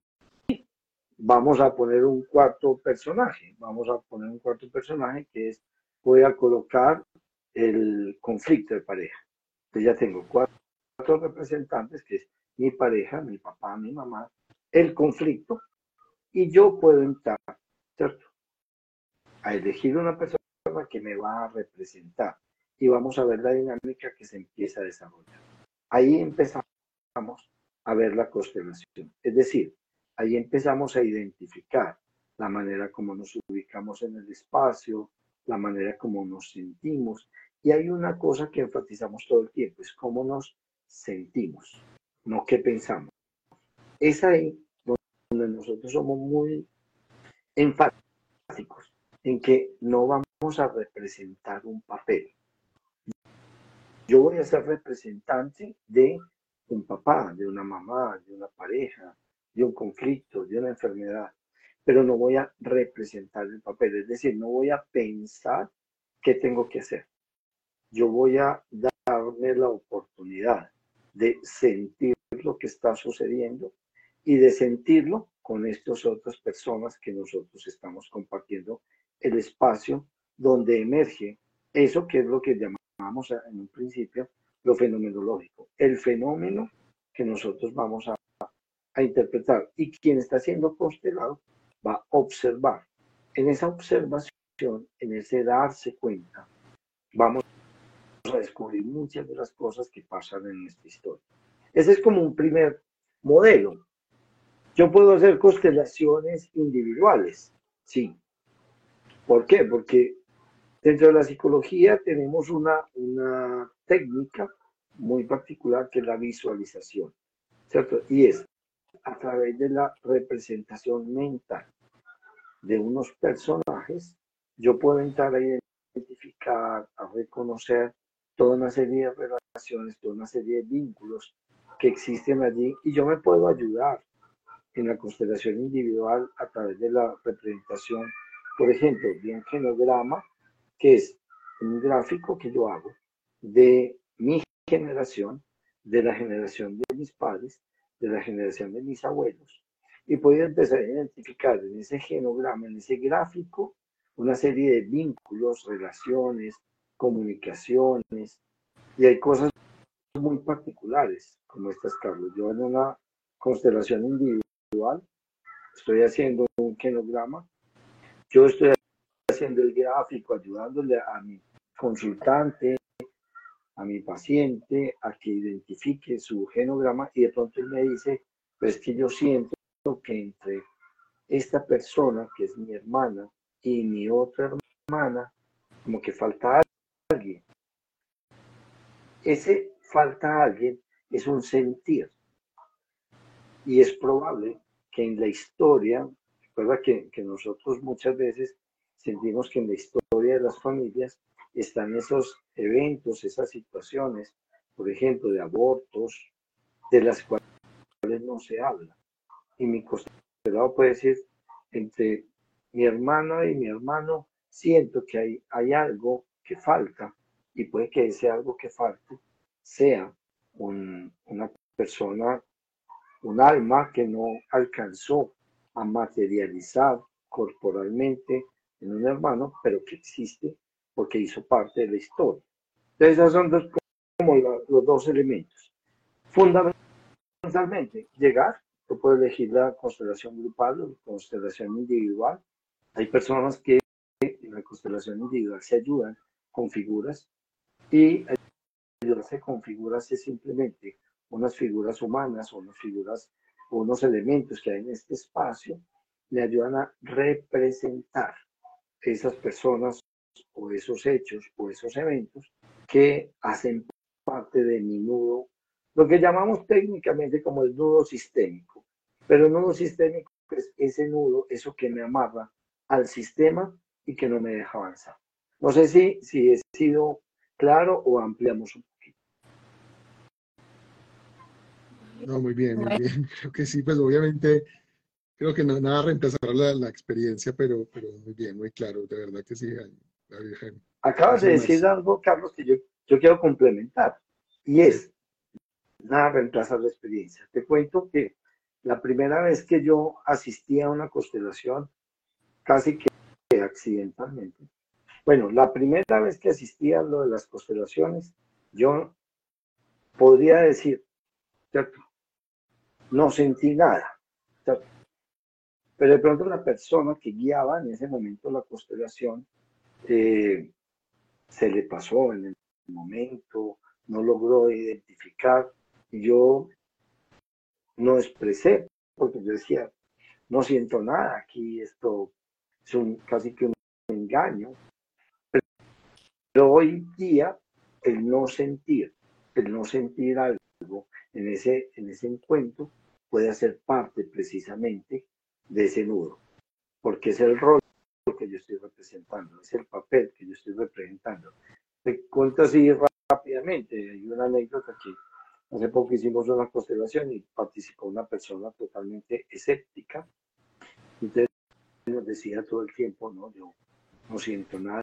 vamos a poner un cuarto personaje, vamos a poner un cuarto personaje que es, voy a colocar el conflicto de pareja. Entonces ya tengo cuatro, representantes, que es mi pareja, mi papá, mi mamá, el conflicto, y yo puedo entrar, ¿cierto? A elegir una persona que me va a representar y vamos a ver la dinámica que se empieza a desarrollar. Ahí empezamos a ver la constelación, es decir, ahí empezamos a identificar la manera como nos ubicamos en el espacio, la manera como nos sentimos. Y hay una cosa que enfatizamos todo el tiempo, es cómo nos sentimos, no qué pensamos. Es ahí nosotros somos muy enfáticos en que no vamos a representar un papel. Yo voy a ser representante de un papá, de una mamá, de una pareja, de un conflicto, de una enfermedad, pero no voy a representar el papel, es decir, no voy a pensar qué tengo que hacer. Yo voy a darme la oportunidad de sentir lo que está sucediendo y de sentirlo con estas otras personas que nosotros estamos compartiendo el espacio donde emerge eso que es lo que llamamos en un principio lo fenomenológico, el fenómeno que nosotros vamos a a interpretar y quien está siendo constelado va a observar. En esa observación, en ese darse cuenta, vamos a descubrir muchas de las cosas que pasan en nuestra historia. Ese es como un primer modelo. Yo puedo hacer constelaciones individuales, sí. ¿Por qué? Porque dentro de la psicología tenemos una, una técnica muy particular que es la visualización, ¿cierto? Y es a través de la representación mental de unos personajes, yo puedo entrar a identificar, a reconocer toda una serie de relaciones, toda una serie de vínculos que existen allí y yo me puedo ayudar en la constelación individual a través de la representación, por ejemplo, de un genograma, que es un gráfico que yo hago de mi generación, de la generación de mis padres de la generación de mis abuelos. Y podía empezar a identificar en ese genograma, en ese gráfico, una serie de vínculos, relaciones, comunicaciones, y hay cosas muy particulares, como estas, Carlos. Yo en una constelación individual estoy haciendo un genograma, yo estoy haciendo el gráfico, ayudándole a mi consultante, a mi paciente a que identifique su genograma y de pronto él me dice, pues que yo siento que entre esta persona, que es mi hermana, y mi otra hermana, como que falta alguien. Ese falta alguien es un sentir. Y es probable que en la historia, recuerda que, que nosotros muchas veces sentimos que en la historia de las familias están esos eventos, esas situaciones, por ejemplo, de abortos, de las cuales no se habla. Y mi constelado puede decir, entre mi hermana y mi hermano, siento que hay, hay algo que falta y puede que ese algo que falte sea una persona, un alma que no alcanzó a materializar corporalmente en un hermano, pero que existe porque hizo parte de la historia. Entonces, esos son dos, como los dos elementos. Fundamentalmente, llegar, tú puedes elegir la constelación grupal o la constelación individual. Hay personas que en la constelación individual se ayudan con figuras y ayudarse con figuras es simplemente unas figuras humanas unas figuras unos elementos que hay en este espacio le ayudan a representar esas personas o esos hechos o esos eventos que hacen parte de mi nudo, lo que llamamos técnicamente como el nudo sistémico. Pero el nudo sistémico es ese nudo, eso que me amarra al sistema y que no me deja avanzar. No sé si, si he sido claro o ampliamos un poquito. No, muy bien, muy bien. Creo que sí, pues obviamente creo que no, nada reemplazará la, la, experiencia, pero, pero muy bien, muy claro, de verdad que sí, la Virgen. Acabas de decir algo, Carlos, que yo, yo quiero complementar, y es, nada reemplaza la experiencia. Te cuento que la primera vez que yo asistí a una constelación, casi que accidentalmente, bueno, la primera vez que asistí a lo de las constelaciones, yo podría decir, ¿cierto? No sentí nada. Pero de pronto la persona que guiaba en ese momento la constelación eh, se le pasó en el momento, no logró identificar. Yo no expresé, porque yo decía, no siento nada aquí, esto es un, casi que un engaño. Pero hoy día, el no sentir, el no sentir algo en ese, en ese encuentro puede hacer parte precisamente de ese nudo, porque es el rol que yo estoy representando, es el papel que yo estoy representando. Te cuento así rápidamente, hay una anécdota que hace poco hicimos una constelación y participó una persona totalmente escéptica, entonces nos decía todo el tiempo, no, yo no siento nada,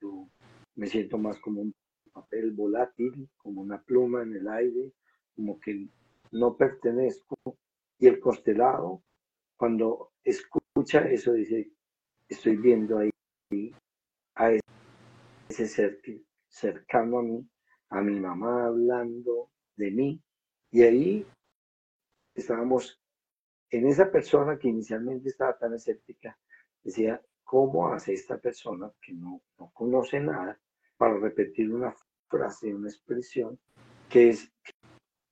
yo me siento más como un papel volátil, como una pluma en el aire, como que no pertenezco. Y el constelado cuando escucha eso, dice, estoy viendo ahí a ese ser cercano a mí, a mi mamá hablando de mí, y ahí estábamos en esa persona que inicialmente estaba tan escéptica, decía, ¿cómo hace esta persona que no, no conoce nada para repetir una frase, una expresión que es,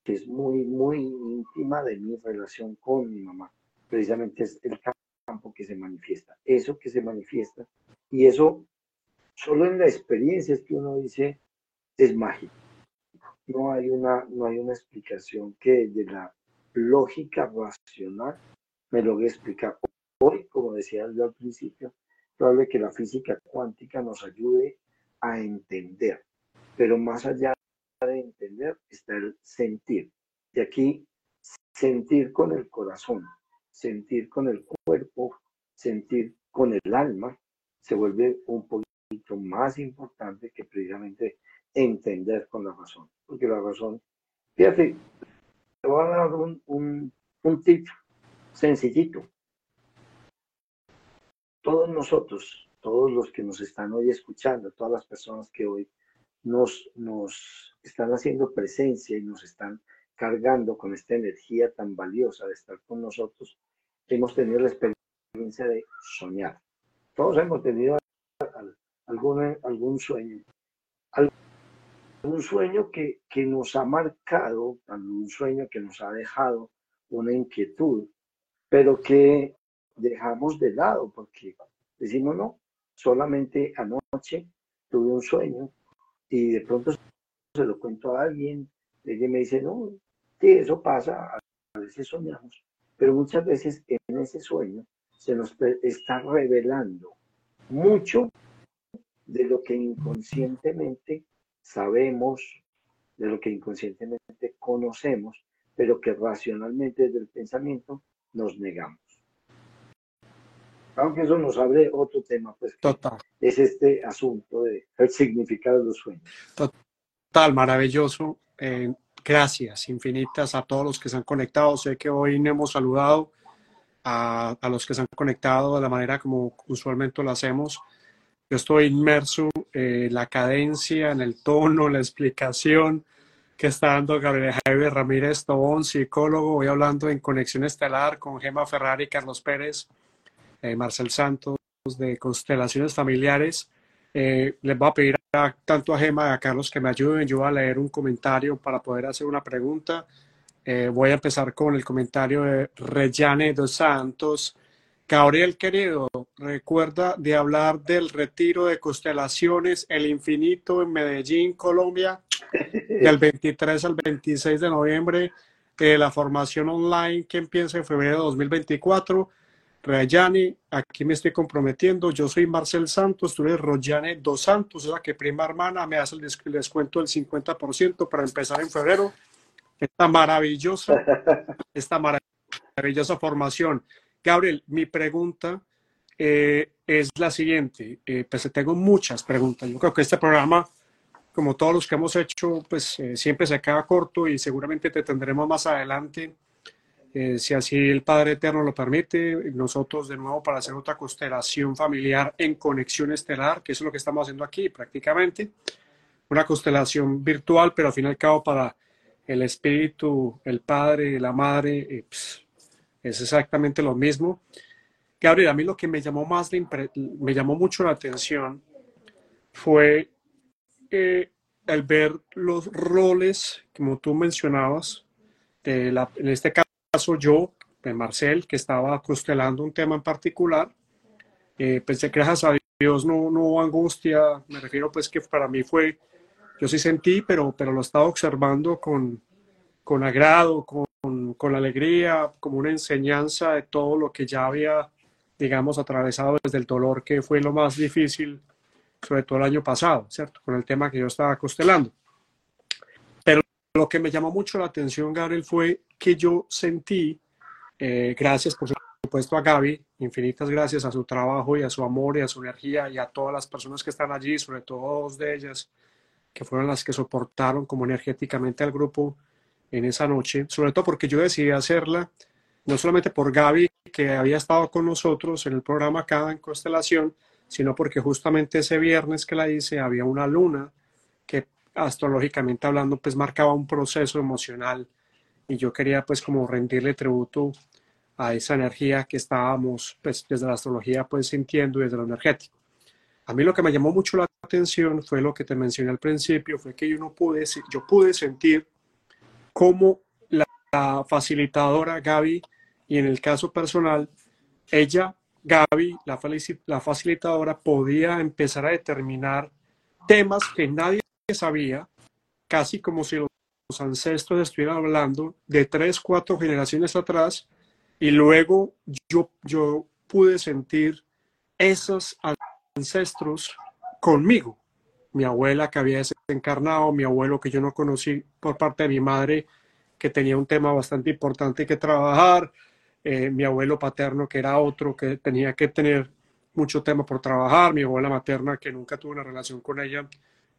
que es muy, muy íntima de mi relación con mi mamá? precisamente es el campo que se manifiesta, eso que se manifiesta, y eso solo en la experiencia es que uno dice es mágico. No hay una, no hay una explicación que de la lógica racional me logre explicar. Hoy, como decía yo al principio, probable que la física cuántica nos ayude a entender, pero más allá de entender está el sentir. Y aquí sentir con el corazón, sentir con el cuerpo, sentir con el alma, se vuelve un poquito más importante que precisamente entender con la razón. Porque la razón, fíjate, te voy a dar un, un, un tip sencillito. Todos nosotros, todos los que nos están hoy escuchando, todas las personas que hoy nos, están haciendo presencia y nos están cargando con esta energía tan valiosa de estar con nosotros, hemos tenido la experiencia de soñar. Todos hemos tenido algún, algún sueño. Algún sueño que, que nos ha marcado, algún sueño que nos ha dejado una inquietud, pero que dejamos de lado porque decimos no, solamente anoche tuve un sueño y de pronto se lo cuento a alguien, alguien me dice, no, sí, eso pasa, a veces soñamos, pero muchas veces en ese sueño se nos está revelando mucho de lo que inconscientemente sabemos, de lo que inconscientemente conocemos, pero que racionalmente desde el pensamiento nos negamos. Aunque eso nos abre otro tema, pues Total. es este asunto del significado de los sueños. Total, maravilloso. Eh, gracias infinitas a todos los que se han conectado. Sé que hoy no hemos saludado a, a, los que se han conectado de la manera como usualmente lo hacemos. Yo estoy inmerso en la cadencia, en el tono, la explicación, que está dando Gabriel Javier Ramírez Tobón, psicólogo. Voy hablando en Conexión Estelar con Gema Ferrari, Carlos Pérez, eh, Marcel Santos de Constelaciones Familiares. Eh, les voy a pedir a, tanto a Gema y a Carlos que me ayuden. Yo voy a leer un comentario para poder hacer una pregunta. Eh, voy a empezar con el comentario de Reyane dos Santos. Gabriel querido, recuerda de hablar del retiro de constelaciones El Infinito en Medellín, Colombia, del 23 al 26 de noviembre, de la formación online que empieza en febrero de 2024. Rayani, aquí me estoy comprometiendo. Yo soy Marcel Santos, tú eres Royane Dos Santos, es la que prima hermana me hace el descuento del 50% para empezar en febrero. Esta maravillosa, esta maravillosa formación. Gabriel, mi pregunta eh, es la siguiente. Eh, pues tengo muchas preguntas. Yo creo que este programa, como todos los que hemos hecho, pues eh, siempre se queda corto y seguramente te tendremos más adelante, si así el Padre Eterno lo permite, nosotros de nuevo para hacer otra constelación familiar en conexión estelar, que es lo que estamos haciendo aquí prácticamente. Una constelación virtual, pero al fin y al cabo para el espíritu, el Padre, la Madre, pues, es exactamente lo mismo. Gabriel, a mí lo que me llamó más, me llamó mucho la atención fue eh, el ver los roles, como tú mencionabas, en este caso yo, de Marcel, que estaba constelando un tema en particular. Eh, gracias a Dios no, no hubo angustia, me refiero pues que para mí fue, yo sí sentí, pero, pero lo estaba observando con, con agrado, con, con, alegría, como una enseñanza de todo lo que ya había, digamos, atravesado desde el dolor, que fue lo más difícil, sobre todo el año pasado, ¿cierto? Con el tema que yo estaba costelando. Lo que me llamó mucho la atención, Gabriel, fue que yo sentí, eh, gracias por supuesto a Gaby, infinitas gracias a su trabajo y a su amor y a su energía y a todas las personas que están allí, sobre todo dos de ellas, que fueron las que soportaron como energéticamente al grupo en esa noche, sobre todo porque yo decidí hacerla, no solamente por Gaby, que había estado con nosotros en el programa acá en Constelación, sino porque justamente ese viernes que la hice había una luna que astrológicamente hablando pues marcaba un proceso emocional y yo quería pues como rendirle tributo a esa energía que estábamos pues desde la astrología pues sintiendo desde lo energético. A mí lo que me llamó mucho la atención fue lo que te mencioné al principio, fue que yo no pude, yo pude sentir cómo la, facilitadora Gaby, y en el caso personal, ella, Gaby, la, la facilitadora, podía empezar a determinar temas que nadie sabía, casi como si los ancestros estuvieran hablando de tres, cuatro generaciones atrás, y luego yo, yo pude sentir esos ancestros conmigo. Mi abuela que había desencarnado, mi abuelo que yo no conocí por parte de mi madre, que tenía un tema bastante importante que trabajar, eh, mi abuelo paterno que era otro que tenía que tener mucho tema por trabajar, mi abuela materna que nunca tuvo una relación con ella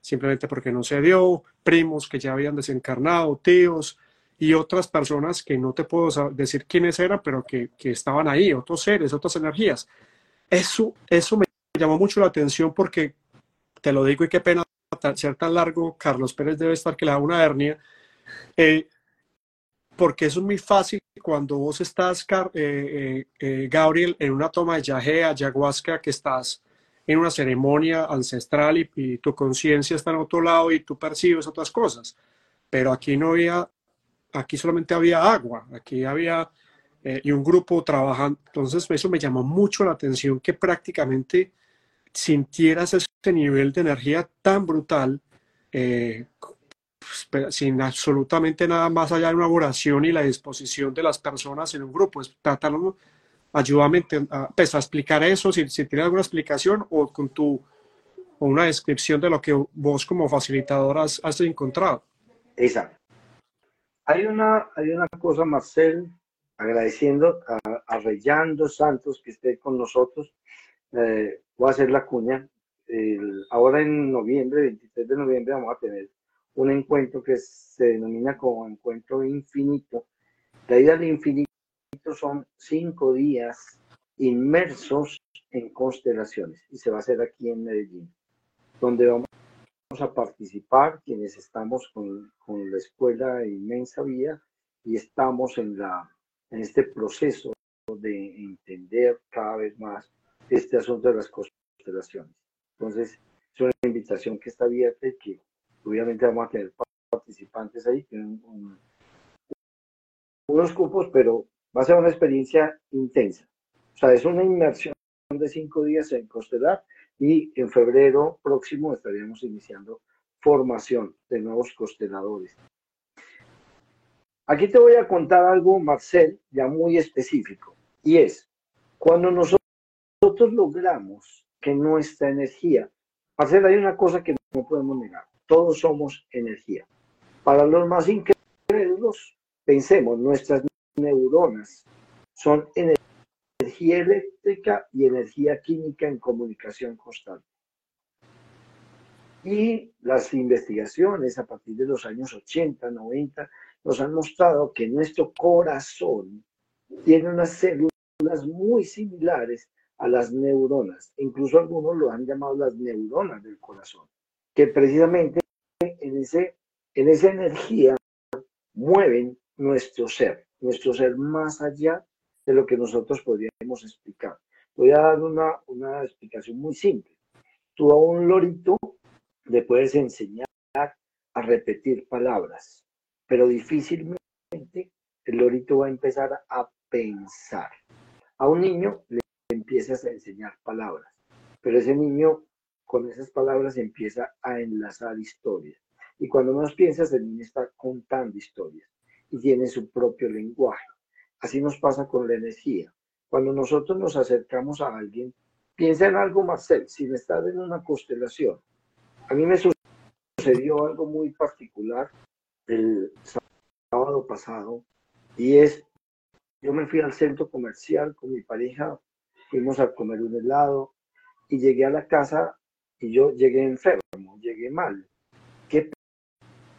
simplemente porque no se dio, primos que ya habían desencarnado, tíos y otras personas que no te puedo decir quiénes eran, pero que, que estaban ahí, otros seres, otras energías. Eso, eso me llamó mucho la atención porque te lo digo y qué pena ser tan largo, Carlos Pérez debe estar que le da una hernia, eh, porque eso es muy fácil cuando vos estás, eh, eh, Gabriel, en una toma de yagé, ayahuasca, que estás en una ceremonia ancestral y, y tu conciencia está en otro lado y tú percibes otras cosas. Pero aquí no había, aquí solamente había agua, aquí había y un grupo trabajando. Entonces eso me llamó mucho la atención que prácticamente sintieras ese nivel de energía tan brutal, eh, pues, sin absolutamente nada más allá de una oración y la disposición de las personas en un grupo. Es ayúdame a, pues, a explicar eso, si, si tienes alguna explicación o con tu o una descripción de lo que vos como facilitador has, encontrado. Exacto. Hay una, hay una cosa, Marcel, agradeciendo a, a Santos que esté con nosotros. Eh, voy a hacer la cuña. ahora en noviembre, 23 de noviembre, vamos a tener un encuentro que se denomina como encuentro infinito. La ida al infinito son cinco días inmersos en constelaciones y se va a hacer aquí en Medellín, donde vamos a participar, quienes estamos con, con, la escuela Inmensa Vía y estamos en, la, en este proceso de entender cada vez más este asunto de las constelaciones. Entonces, es una invitación que está abierta y que obviamente vamos a tener participantes ahí, tienen unos cupos, pero va a ser una experiencia intensa. O sea, es una inmersión de cinco días en Costelar y en febrero próximo estaríamos iniciando formación de nuevos consteladores. Aquí te voy a contar algo, Marcel, ya muy específico, y es, cuando nosotros logramos que nuestra energía, Marcel, hay una cosa que no podemos negar, todos somos energía. Para los más incrédulos, pensemos, nuestras neuronas son energía eléctrica y energía química en comunicación constante. Y las investigaciones a partir de los años 80, 90 nos han mostrado que nuestro corazón tiene unas células muy similares a las neuronas. Incluso algunos lo han llamado las neuronas del corazón, que precisamente en, ese, en esa energía mueven nuestro ser, nuestro ser más allá de lo que nosotros podríamos explicar. Voy a dar una, una explicación muy simple. Tú a un lorito le puedes enseñar a repetir palabras, pero difícilmente el lorito va a empezar a pensar. A un niño le empiezas a enseñar palabras, pero ese niño con esas palabras empieza a enlazar historias. Y cuando más piensas, el niño está contando historias y tiene su propio lenguaje. Así nos pasa con la energía. Cuando nosotros nos acercamos a alguien, piensa en algo, Marcel, sin estar en una constelación. A mí me sucedió algo muy particular el sábado pasado y es, yo me fui al centro comercial con mi pareja, fuimos a comer un helado y llegué a la casa y yo llegué enfermo, llegué mal. ¿Qué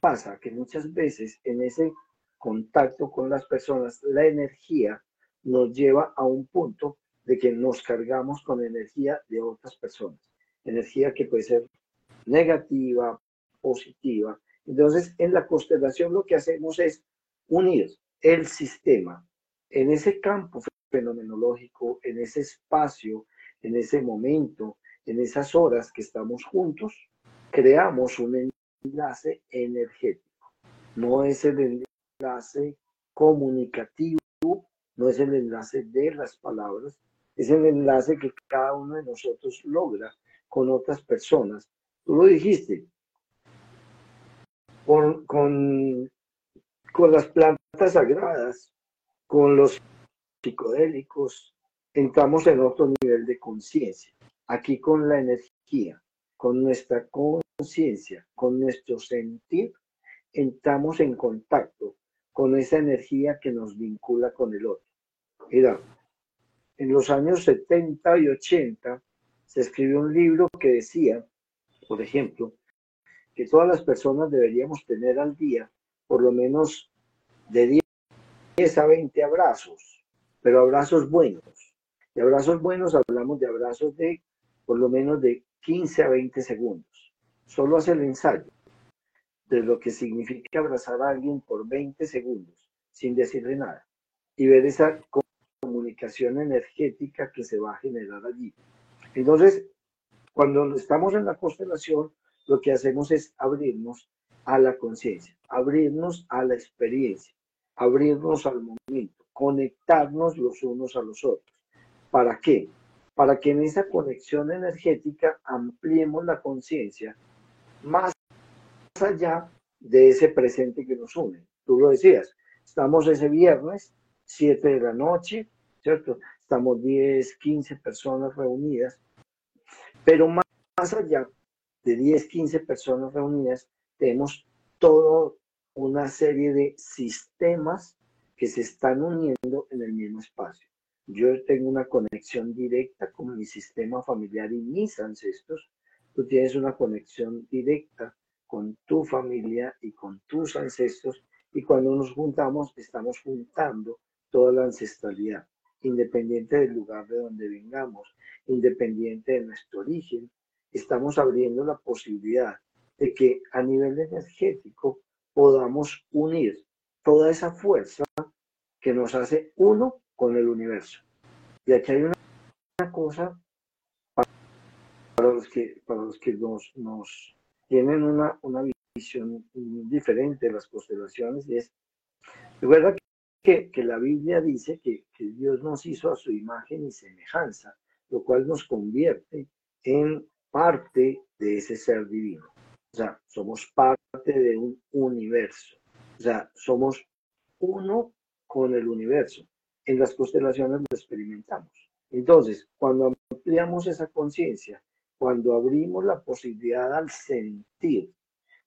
pasa? Que muchas veces en ese contacto con las personas, la energía nos lleva a un punto de que nos cargamos con energía de otras personas. Energía que puede ser negativa, positiva. Entonces, en la constelación lo que hacemos es unir el sistema en ese campo fenomenológico, en ese espacio, en ese momento, en esas horas que estamos juntos, creamos un enlace energético. No es el enlace comunicativo, no es el enlace de las palabras, es el enlace que cada uno de nosotros logra con otras personas. Tú lo dijiste, con, con, con las plantas sagradas, con los psicodélicos, entramos en otro nivel de conciencia. Aquí con la energía, con nuestra conciencia, con nuestro sentir, entramos en contacto con esa energía que nos vincula con el otro. Mira, en los años 70 y 80 se escribió un libro que decía, por ejemplo, que todas las personas deberíamos tener al día por lo menos de 10 a 20 abrazos, pero abrazos buenos. Y abrazos buenos hablamos de abrazos de por lo menos de 15 a 20 segundos. Solo hace el ensayo de lo que significa abrazar a alguien por 20 segundos sin decirle nada y ver esa comunicación energética que se va a generar allí. Entonces, cuando estamos en la constelación, lo que hacemos es abrirnos a la conciencia, abrirnos a la experiencia, abrirnos al momento, conectarnos los unos a los otros. ¿Para qué? Para que en esa conexión energética ampliemos la conciencia más allá de ese presente que nos une. Tú lo decías, estamos ese viernes, 7 de la noche, ¿cierto? Estamos 10, 15 personas reunidas, pero más, allá de 10, 15 personas reunidas, tenemos toda una serie de sistemas que se están uniendo en el mismo espacio. Yo tengo una conexión directa con mi sistema familiar y mis ancestros. Tú tienes una conexión directa con tu familia y con tus ancestros. Y cuando nos juntamos, estamos juntando toda la ancestralidad, independiente del lugar de donde vengamos, independiente de nuestro origen. Estamos abriendo la posibilidad de que a nivel energético podamos unir toda esa fuerza que nos hace uno con el universo. Y aquí hay una, cosa para los que, para los que nos, nos tienen una, una visión diferente de las constelaciones y es, recuerda que, que la Biblia dice que, que Dios nos hizo a su imagen y semejanza, lo cual nos convierte en parte de ese ser divino. O sea, somos parte de un universo. O sea, somos uno con el universo. En las constelaciones lo experimentamos. Entonces, cuando ampliamos esa conciencia, cuando abrimos la posibilidad al sentir,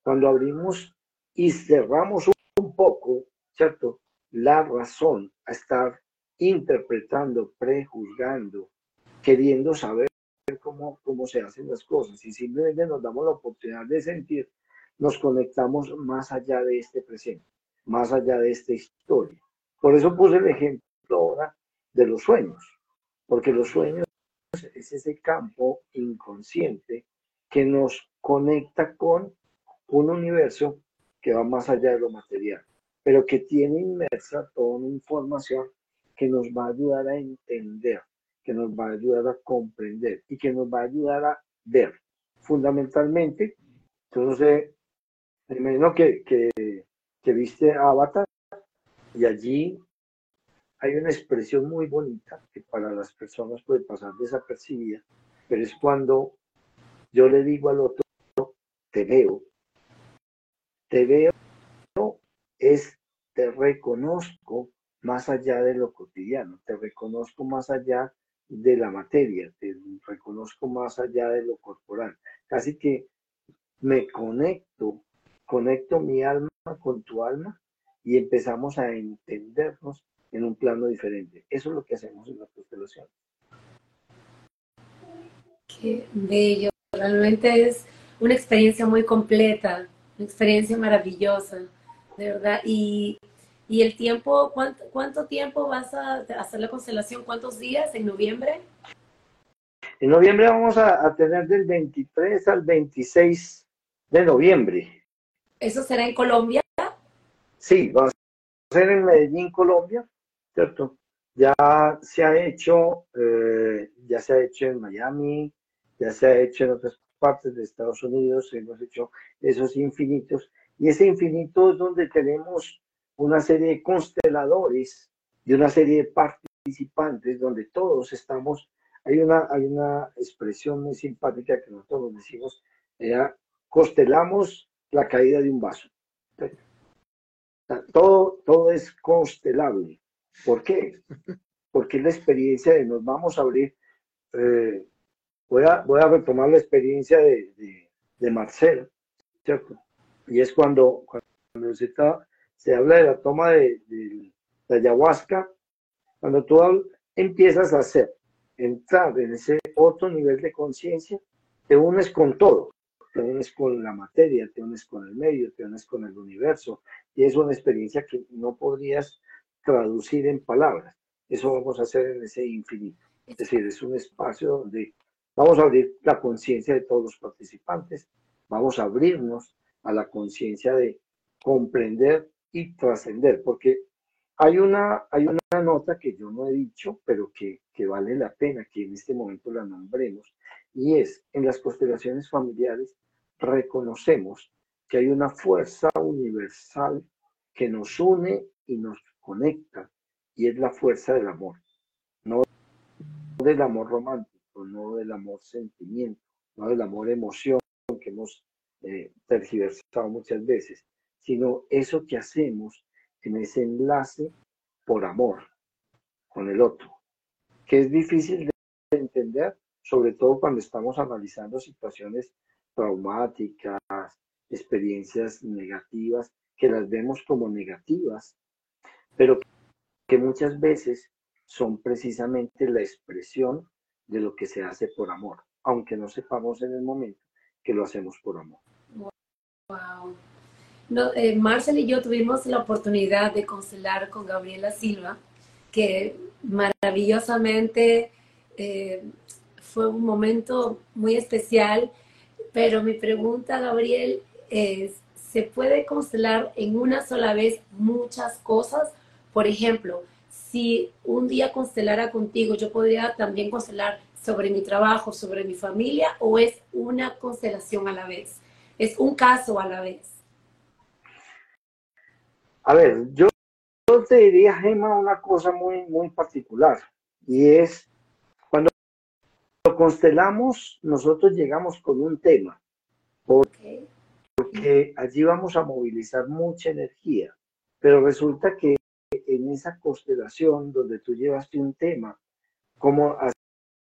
cuando abrimos y cerramos un poco, ¿cierto? La razón a estar interpretando, prejuzgando, queriendo saber cómo, cómo se hacen las cosas y simplemente nos damos la oportunidad de sentir, nos conectamos más allá de este presente, más allá de esta historia. Por eso puse el ejemplo ahora de los sueños, porque los sueños es ese campo inconsciente que nos conecta con un universo que va más allá de lo material, pero que tiene inmersa toda una información que nos va a ayudar a entender que nos va a ayudar a comprender y que nos va a ayudar a ver. Fundamentalmente, entonces, me imagino que, que, que viste Avatar y allí hay una expresión muy bonita que para las personas puede pasar desapercibida, pero es cuando yo le digo al otro, te veo, te veo es te reconozco más allá de lo cotidiano, te reconozco más allá de la materia, te reconozco más allá de lo corporal. Casi que me conecto, conecto mi alma con tu alma y empezamos a entendernos en un plano diferente. Eso es lo que hacemos en la constelación. Qué bello, realmente es una experiencia muy completa, una experiencia maravillosa, de verdad. Y ¿Y el tiempo, cuánto, cuánto tiempo vas a hacer la constelación? ¿Cuántos días en noviembre? En noviembre vamos a, tener del 23 al 26 de noviembre. ¿Eso será en Colombia? Sí, va a ser en Medellín, Colombia, ¿cierto? Ya se ha hecho, eh, ya se ha hecho en Miami, ya se ha hecho en otras partes de Estados Unidos, hemos hecho esos infinitos, y ese infinito es donde tenemos una serie de consteladores y una serie de participantes donde todos estamos. Hay una, hay una expresión muy simpática que nosotros decimos, ya constelamos la caída de un vaso. Todo, todo es constelable. ¿Por qué? Porque es la experiencia de nos vamos a abrir. Eh, voy, a, voy a retomar la experiencia de, de, de Marcel, ¿cierto? Y es cuando, cuando se está se habla de la toma de, la ayahuasca, cuando tú empiezas a hacer, entrar en ese otro nivel de conciencia, te unes con todo, te unes con la materia, te unes con el medio, te unes con el universo, y es una experiencia que no podrías traducir en palabras. Eso vamos a hacer en ese infinito. Es decir, es un espacio donde vamos a abrir la conciencia de todos los participantes, vamos a abrirnos a la conciencia de comprender y trascender, porque hay una, hay una nota que yo no he dicho, pero que, que vale la pena que en este momento la nombremos, y es, en las constelaciones familiares reconocemos que hay una fuerza universal que nos une y nos conecta, y es la fuerza del amor, no del amor romántico, no del amor sentimiento, no del amor emoción que hemos eh, tergiversado muchas veces, sino eso que hacemos en ese enlace por amor con el otro, que es difícil de entender, sobre todo cuando estamos analizando situaciones traumáticas, experiencias negativas, que las vemos como negativas, pero que muchas veces son precisamente la expresión de lo que se hace por amor, aunque no sepamos en el momento que lo hacemos por amor. Wow. Eh, Marcel y yo tuvimos la oportunidad de constelar con Gabriela Silva, que maravillosamente eh, fue un momento muy especial. Pero mi pregunta, Gabriel, es, ¿se puede constelar en una sola vez muchas cosas? Por ejemplo, si un día constelara contigo, yo podría también constelar sobre mi trabajo, sobre mi familia, o es una constelación a la vez? Es un caso a la vez. A ver, yo, te diría, Gemma, una cosa muy, muy particular, y es cuando lo constelamos, nosotros llegamos con un tema, porque, porque allí vamos a movilizar mucha energía, pero resulta que en esa constelación donde tú llevaste un tema, como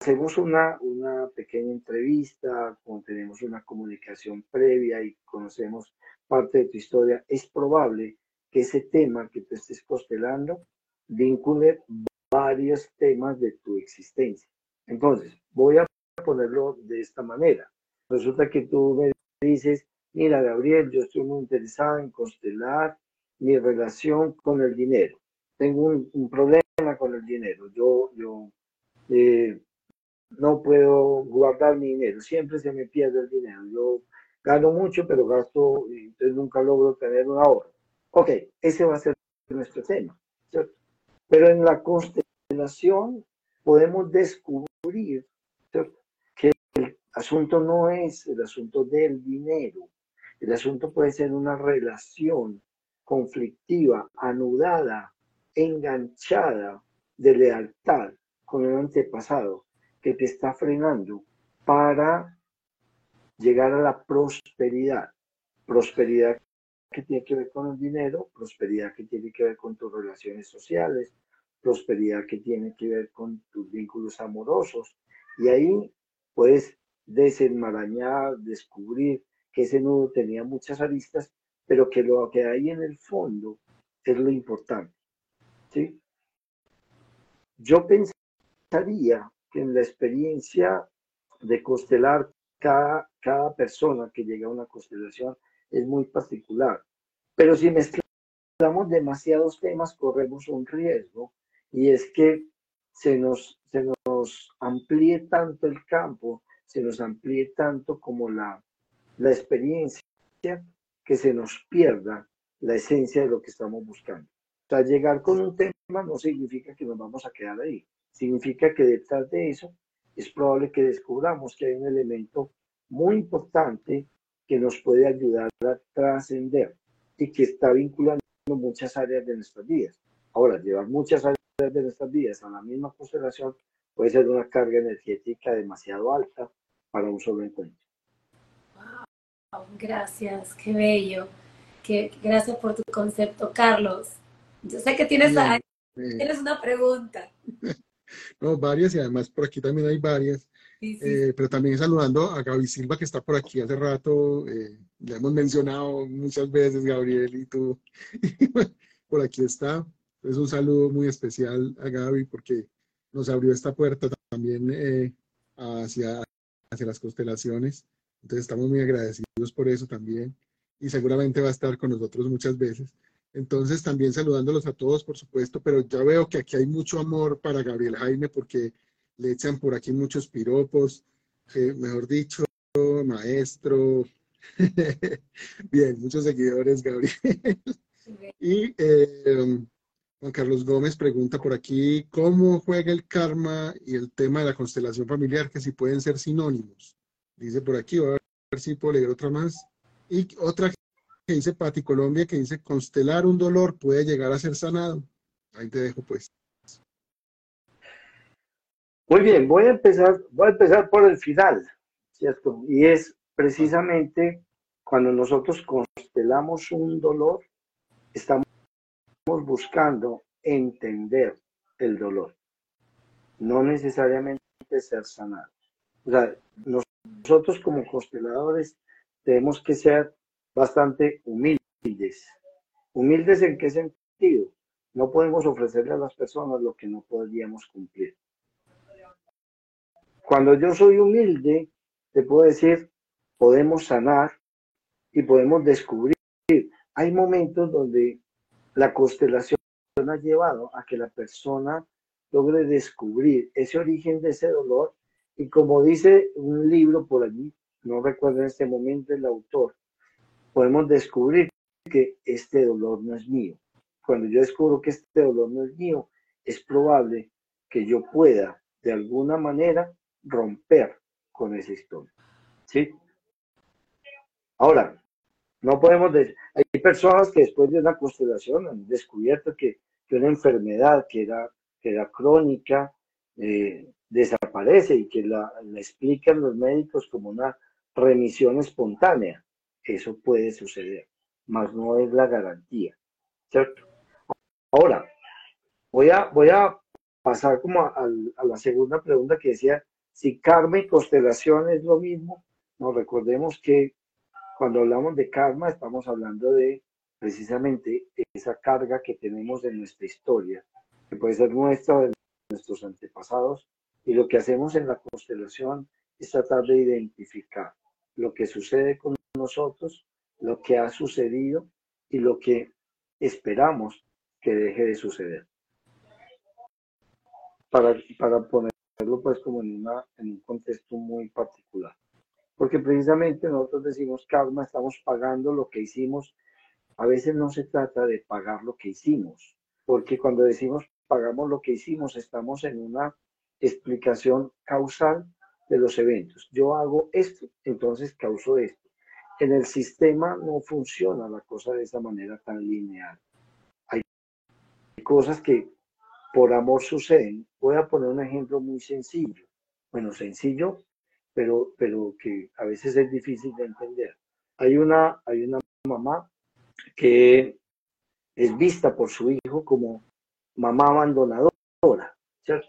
hacemos una, una pequeña entrevista, como tenemos una comunicación previa y conocemos parte de tu historia, es probable que ese tema que tú estés constelando vincule varios temas de tu existencia. Entonces, voy a ponerlo de esta manera. Resulta que tú me dices, mira, Gabriel, yo estoy muy interesado en constelar mi relación con el dinero. Tengo un, problema con el dinero. Yo, yo eh, no puedo guardar mi dinero. Siempre se me pierde el dinero. Yo gano mucho, pero gasto y entonces nunca logro tener un ahorro. Ok, ese va a ser nuestro tema. Pero en la constelación podemos descubrir que el asunto no es el asunto del dinero. El asunto puede ser una relación conflictiva, anudada, enganchada de lealtad con el antepasado que te está frenando para llegar a la prosperidad. Prosperidad que tiene que ver con el dinero, prosperidad que tiene que ver con tus relaciones sociales, prosperidad que tiene que ver con tus vínculos amorosos. Y ahí puedes desenmarañar, descubrir que ese nudo tenía muchas aristas, pero que lo que hay en el fondo es lo importante. Yo pensaría que en la experiencia de constelar cada, cada persona que llega a una constelación es muy particular. Pero si mezclamos demasiados temas, corremos un riesgo y es que se nos, se nos amplíe tanto el campo, se nos amplíe tanto como la, la experiencia, que se nos pierda la esencia de lo que estamos buscando. Sea, llegar con un tema no significa que nos vamos a quedar ahí. Significa que detrás de eso es probable que descubramos que hay un elemento muy importante que nos puede ayudar a trascender y que está vinculando muchas áreas de nuestras vidas. Ahora, llevar muchas áreas de nuestras vidas a la misma constelación puede ser una carga energética demasiado alta para un solo encuentro. Wow, gracias, qué bello. Que, gracias por tu concepto, Carlos. Yo sé que tienes, tienes una pregunta. No, varias y además por aquí también hay varias. Eh, pero también saludando a Gaby Silva, que está por aquí hace rato. Eh, hemos mencionado muchas veces, Gabriel, y tú. por aquí está. Es un saludo muy especial a Gaby porque nos abrió esta puerta también eh, hacia, hacia las constelaciones. Entonces estamos muy agradecidos por eso también. Y seguramente va a estar con nosotros muchas veces. Entonces también saludándolos a todos, por supuesto, pero ya veo que aquí hay mucho amor para Gabriel Jaime porque le echan por aquí muchos piropos, mejor dicho, maestro. Bien, muchos seguidores, Gabriel. y eh, Juan Carlos Gómez pregunta por aquí, ¿cómo juega el karma y el tema de la constelación familiar, que si pueden ser sinónimos? Dice por aquí, voy a ver si puedo leer otra más. Y otra que dice Pati Colombia, que dice, constelar un dolor puede llegar a ser sanado. Ahí te dejo pues. Muy bien, voy a empezar, voy a empezar por el final, ¿cierto? Y es precisamente cuando nosotros constelamos un dolor, estamos buscando entender el dolor, no necesariamente ser sanado. O sea, nosotros como consteladores tenemos que ser bastante humildes. ¿Humildes en qué sentido? No podemos ofrecerle a las personas lo que no podríamos cumplir. Cuando yo soy humilde, te puedo decir, podemos sanar y podemos descubrir. Hay momentos donde la constelación ha llevado a que la persona logre descubrir ese origen de ese dolor y como dice un libro por allí, no recuerdo en este momento el autor, podemos descubrir que este dolor no es mío. Cuando yo descubro que este dolor no es mío, es probable que yo pueda de alguna manera romper con esa historia. ¿Sí? Ahora, no podemos decir, hay personas que después de una constelación han descubierto que, una enfermedad que era, que era crónica eh, desaparece y que la explican los médicos como una remisión espontánea. Eso puede suceder, mas no es la garantía, ¿cierto? Ahora, voy a, voy a pasar como a, la segunda pregunta que decía, si karma y constelación es lo mismo, nos recordemos que cuando hablamos de karma estamos hablando de precisamente esa carga que tenemos en nuestra historia, que puede ser nuestra, de nuestros antepasados, y lo que hacemos en la constelación es tratar de identificar lo que sucede con nosotros, lo que ha sucedido y lo que esperamos que deje de suceder. Para, para ponerlo pues como en, una, en un contexto muy particular. Porque precisamente nosotros decimos karma, estamos pagando lo que hicimos. A veces no se trata de pagar lo que hicimos, porque cuando decimos pagamos lo que hicimos, estamos en una explicación causal de los eventos. Yo hago esto, entonces causo esto. En el sistema no funciona la cosa de esa manera tan lineal cosas que por amor suceden. Voy a poner un ejemplo muy sencillo. Bueno, sencillo, pero, pero que a veces es difícil de entender. Hay una, hay una mamá que es vista por su hijo como mamá abandonadora, ¿cierto?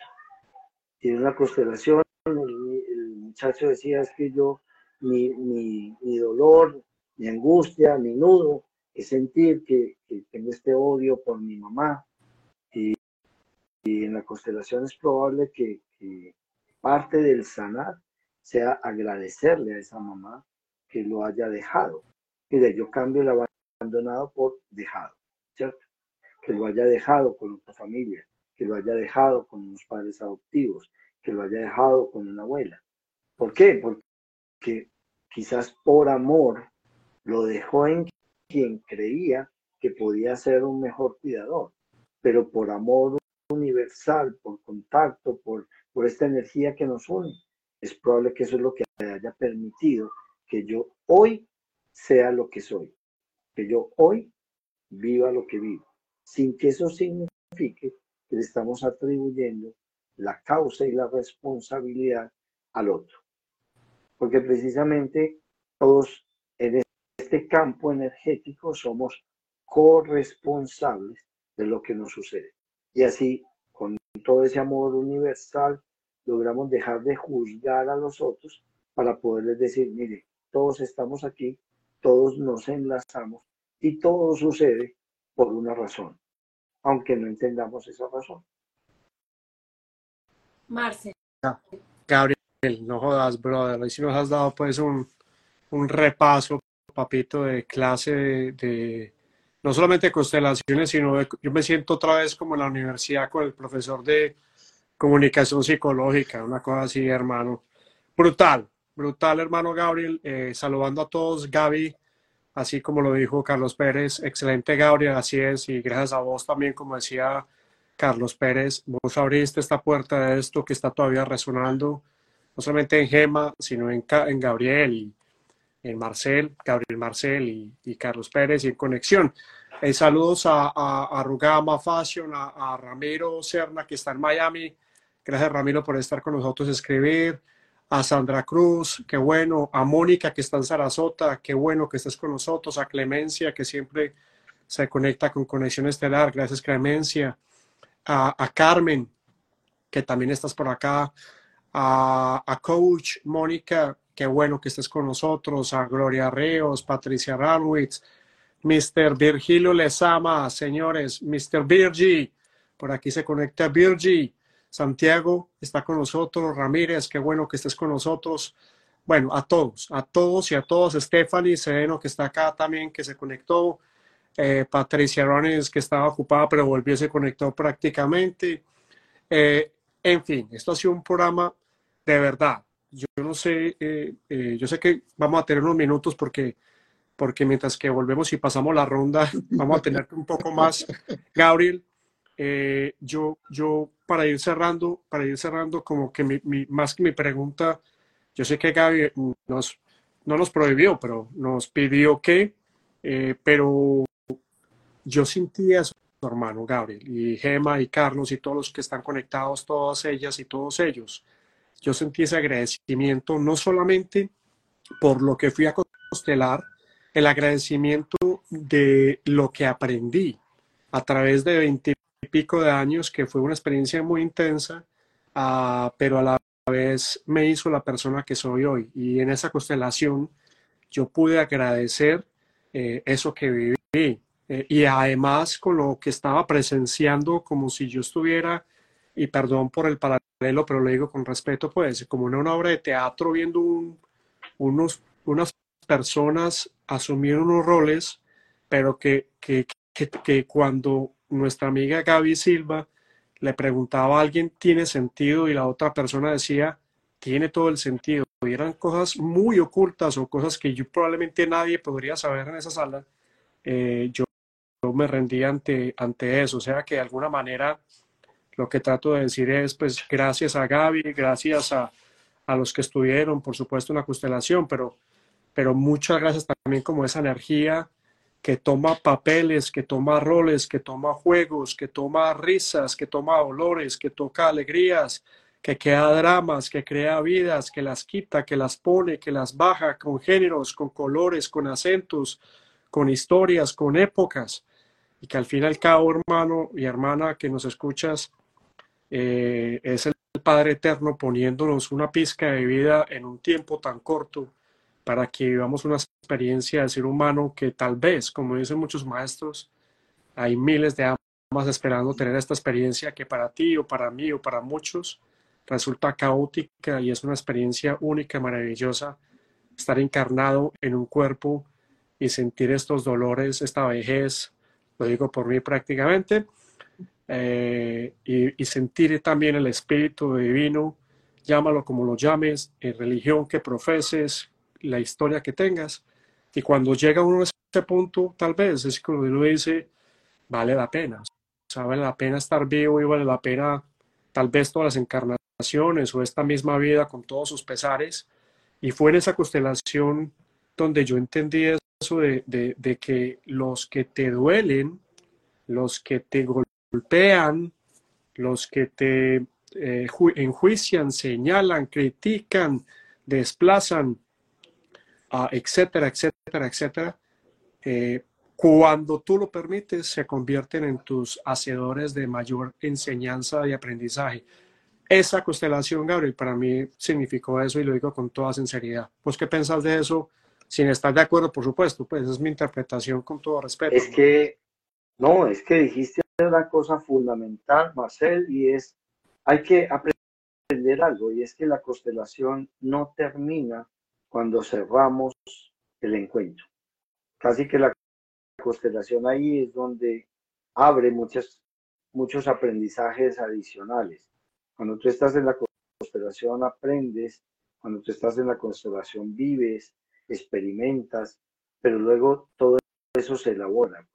Tiene una constelación, el, muchacho decía es que yo, mi, mi, dolor, mi angustia, mi nudo, es sentir que, que tengo este odio por mi mamá, y, en la constelación es probable que, parte del sanar sea agradecerle a esa mamá que lo haya dejado. Mire, yo cambio el abandonado por dejado, ¿cierto? Que lo haya dejado con otra familia, que lo haya dejado con unos padres adoptivos, que lo haya dejado con una abuela. ¿Por qué? Porque quizás por amor lo dejó en quien creía que podía ser un mejor cuidador pero por amor universal, por contacto, por, por esta energía que nos une. Es probable que eso es lo que haya permitido que yo hoy sea lo que soy, que yo hoy viva lo que vivo, sin que eso signifique que le estamos atribuyendo la causa y la responsabilidad al otro. Porque precisamente todos en este campo energético somos corresponsables de lo que nos sucede. Y así, con todo ese amor universal, logramos dejar de juzgar a los otros para poderles decir, mire, todos estamos aquí, todos nos enlazamos y todo sucede por una razón, aunque no entendamos esa razón. Marce. Gabriel, no jodas, brother. Y si nos has dado pues un, un repaso, papito, de clase de, no solamente constelaciones, sino yo me siento otra vez como en la universidad con el profesor de comunicación psicológica, una cosa así, hermano. Brutal, brutal, hermano Gabriel. Eh, saludando a todos, Gaby, así como lo dijo Carlos Pérez. Excelente, Gabriel, así es. Y gracias a vos también, como decía Carlos Pérez, vos abriste esta puerta de esto que está todavía resonando, no solamente en Gema, sino en, en Gabriel y en Marcel, Gabriel Marcel y, Carlos Pérez y en Conexión. Eh, saludos a, a, Rugama Fashion, a, Ramiro Serna que está en Miami. Gracias Ramiro por estar con nosotros, escribir. A Sandra Cruz, qué bueno. A Mónica que está en Sarasota, qué bueno que estés con nosotros. A Clemencia que siempre se conecta con Conexión Estelar. Gracias Clemencia. A Carmen que también estás por acá. A, Coach Mónica Qué bueno que estés con nosotros. A Gloria Reos, Patricia Ranwitz, Mr. Virgilio Lezama, señores, Mr. Virgi, por aquí se conecta Virgi. Santiago está con nosotros, Ramírez, qué bueno que estés con nosotros. Bueno, a todos, a todos y a todos. Stephanie Sereno, que está acá también, que se conectó. Eh, Patricia Rones, que estaba ocupada, pero volvió y se conectó prácticamente. Eh, en fin, esto ha sido un programa de verdad yo no sé, eh, eh, yo sé que vamos a tener unos minutos porque, porque mientras que volvemos y pasamos la ronda, vamos a tener un poco más. Gabriel, eh, yo, yo para ir cerrando, para ir cerrando, como que mi, más que mi pregunta, yo sé que Gaby nos, no nos prohibió, pero nos pidió que, pero yo sentía eso, hermano Gabriel, y Gema y Carlos y todos los que están conectados, todas ellas y todos ellos yo sentí ese agradecimiento no solamente por lo que fui a constelar, el agradecimiento de lo que aprendí a través de veinte y pico de años, que fue una experiencia muy intensa, uh, pero a la vez me hizo la persona que soy hoy. Y en esa constelación yo pude agradecer eh, eso que viví. Eh, y además con lo que estaba presenciando, como si yo estuviera, y perdón por el paralelo, pero lo digo con respeto, pues, como en una obra de teatro viendo unos, unas personas asumir unos roles, pero que, que, que, cuando nuestra amiga Gaby Silva le preguntaba a alguien, ¿tiene sentido? Y la otra persona decía, tiene todo el sentido. Y eran cosas muy ocultas o cosas que yo probablemente nadie podría saber en esa sala. Eh, yo, me rendí ante, ante eso. O sea que de alguna manera lo que trato de decir es, pues, gracias a Gaby, gracias a, a los que estuvieron, por supuesto, en la constelación, pero, pero muchas gracias también como esa energía que toma papeles, que toma roles, que toma juegos, que toma risas, que toma dolores, que toca alegrías, que crea dramas, que crea vidas, que las quita, que las pone, que las baja con géneros, con colores, con acentos, con historias, con épocas. Y que al fin y al cabo, hermano y hermana que nos escuchas, eh, es el Padre Eterno poniéndonos una pizca de vida en un tiempo tan corto para que vivamos una experiencia de ser humano que tal vez, como dicen muchos maestros, hay miles de almas esperando tener esta experiencia que para ti o para mí o para muchos resulta caótica y es una experiencia única, maravillosa, estar encarnado en un cuerpo y sentir estos dolores, esta vejez, lo digo por mí prácticamente, eh, y, sentir también el Espíritu Divino, llámalo como lo llames, en religión que profeses, la historia que tengas. Y cuando llega uno a ese punto, tal vez es como uno dice, vale la pena. O vale la pena estar vivo y vale la pena tal vez todas las encarnaciones o esta misma vida con todos sus pesares. Y fue en esa constelación donde yo entendí eso de, de, de que los que te duelen, los que te golpean, golpean, los que te eh, enjuician, señalan, critican, desplazan, uh, etcétera, etcétera, etcétera, eh, cuando tú lo permites, se convierten en tus hacedores de mayor enseñanza y aprendizaje. Esa constelación, Gabriel, para mí significó eso y lo digo con toda sinceridad. ¿Vos qué pensás de eso? Sin estar de acuerdo, por supuesto, pues es mi interpretación con todo respeto. Es que, no, es que dijiste una cosa fundamental, Marcel, y es, hay que aprender algo, y es que la constelación no termina cuando cerramos el encuentro. Casi que la constelación ahí es donde abre muchas, muchos aprendizajes adicionales. Cuando tú estás en la constelación aprendes, cuando tú estás en la constelación vives, experimentas, pero luego todo eso se elabora.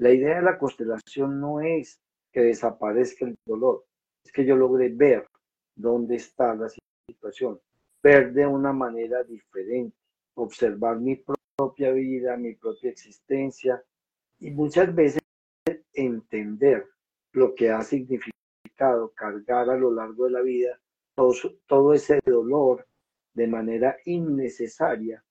La idea de la constelación no es que desaparezca el dolor, es que yo logre ver dónde está la situación, ver de una manera diferente, observar mi propia vida, mi propia existencia y muchas veces entender lo que ha significado cargar a lo largo de la vida todo, todo ese dolor de manera innecesaria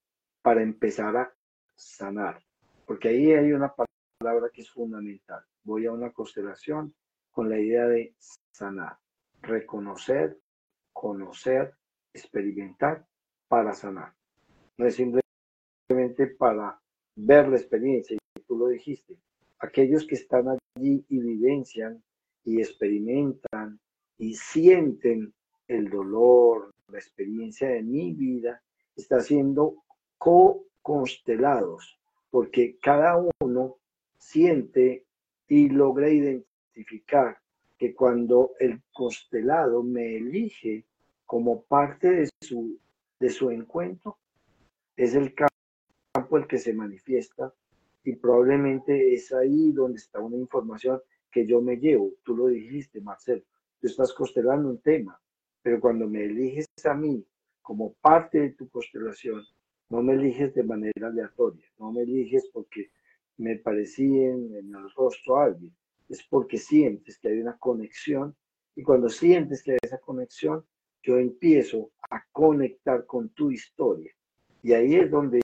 para empezar a sanar. Porque ahí hay una palabra que es fundamental. Voy a una constelación con la idea de sanar, reconocer, conocer, experimentar para sanar. No es simplemente para ver la experiencia, y tú lo dijiste. Aquellos que están allí y vivencian y experimentan y sienten el dolor, la experiencia de mi vida, está siendo co-constelados, porque cada uno siente y logra identificar que cuando el constelado me elige como parte de su, de su encuentro, es el campo el que se manifiesta y probablemente es ahí donde está una información que yo me llevo. Tú lo dijiste, Marcelo, tú estás constelando un tema, pero cuando me eliges a mí como parte de tu constelación, no me eliges de manera aleatoria, no me eliges porque me parecí en, en el rostro a alguien, es porque sientes que hay una conexión y cuando sientes que hay esa conexión, yo empiezo a conectar con tu historia y ahí es donde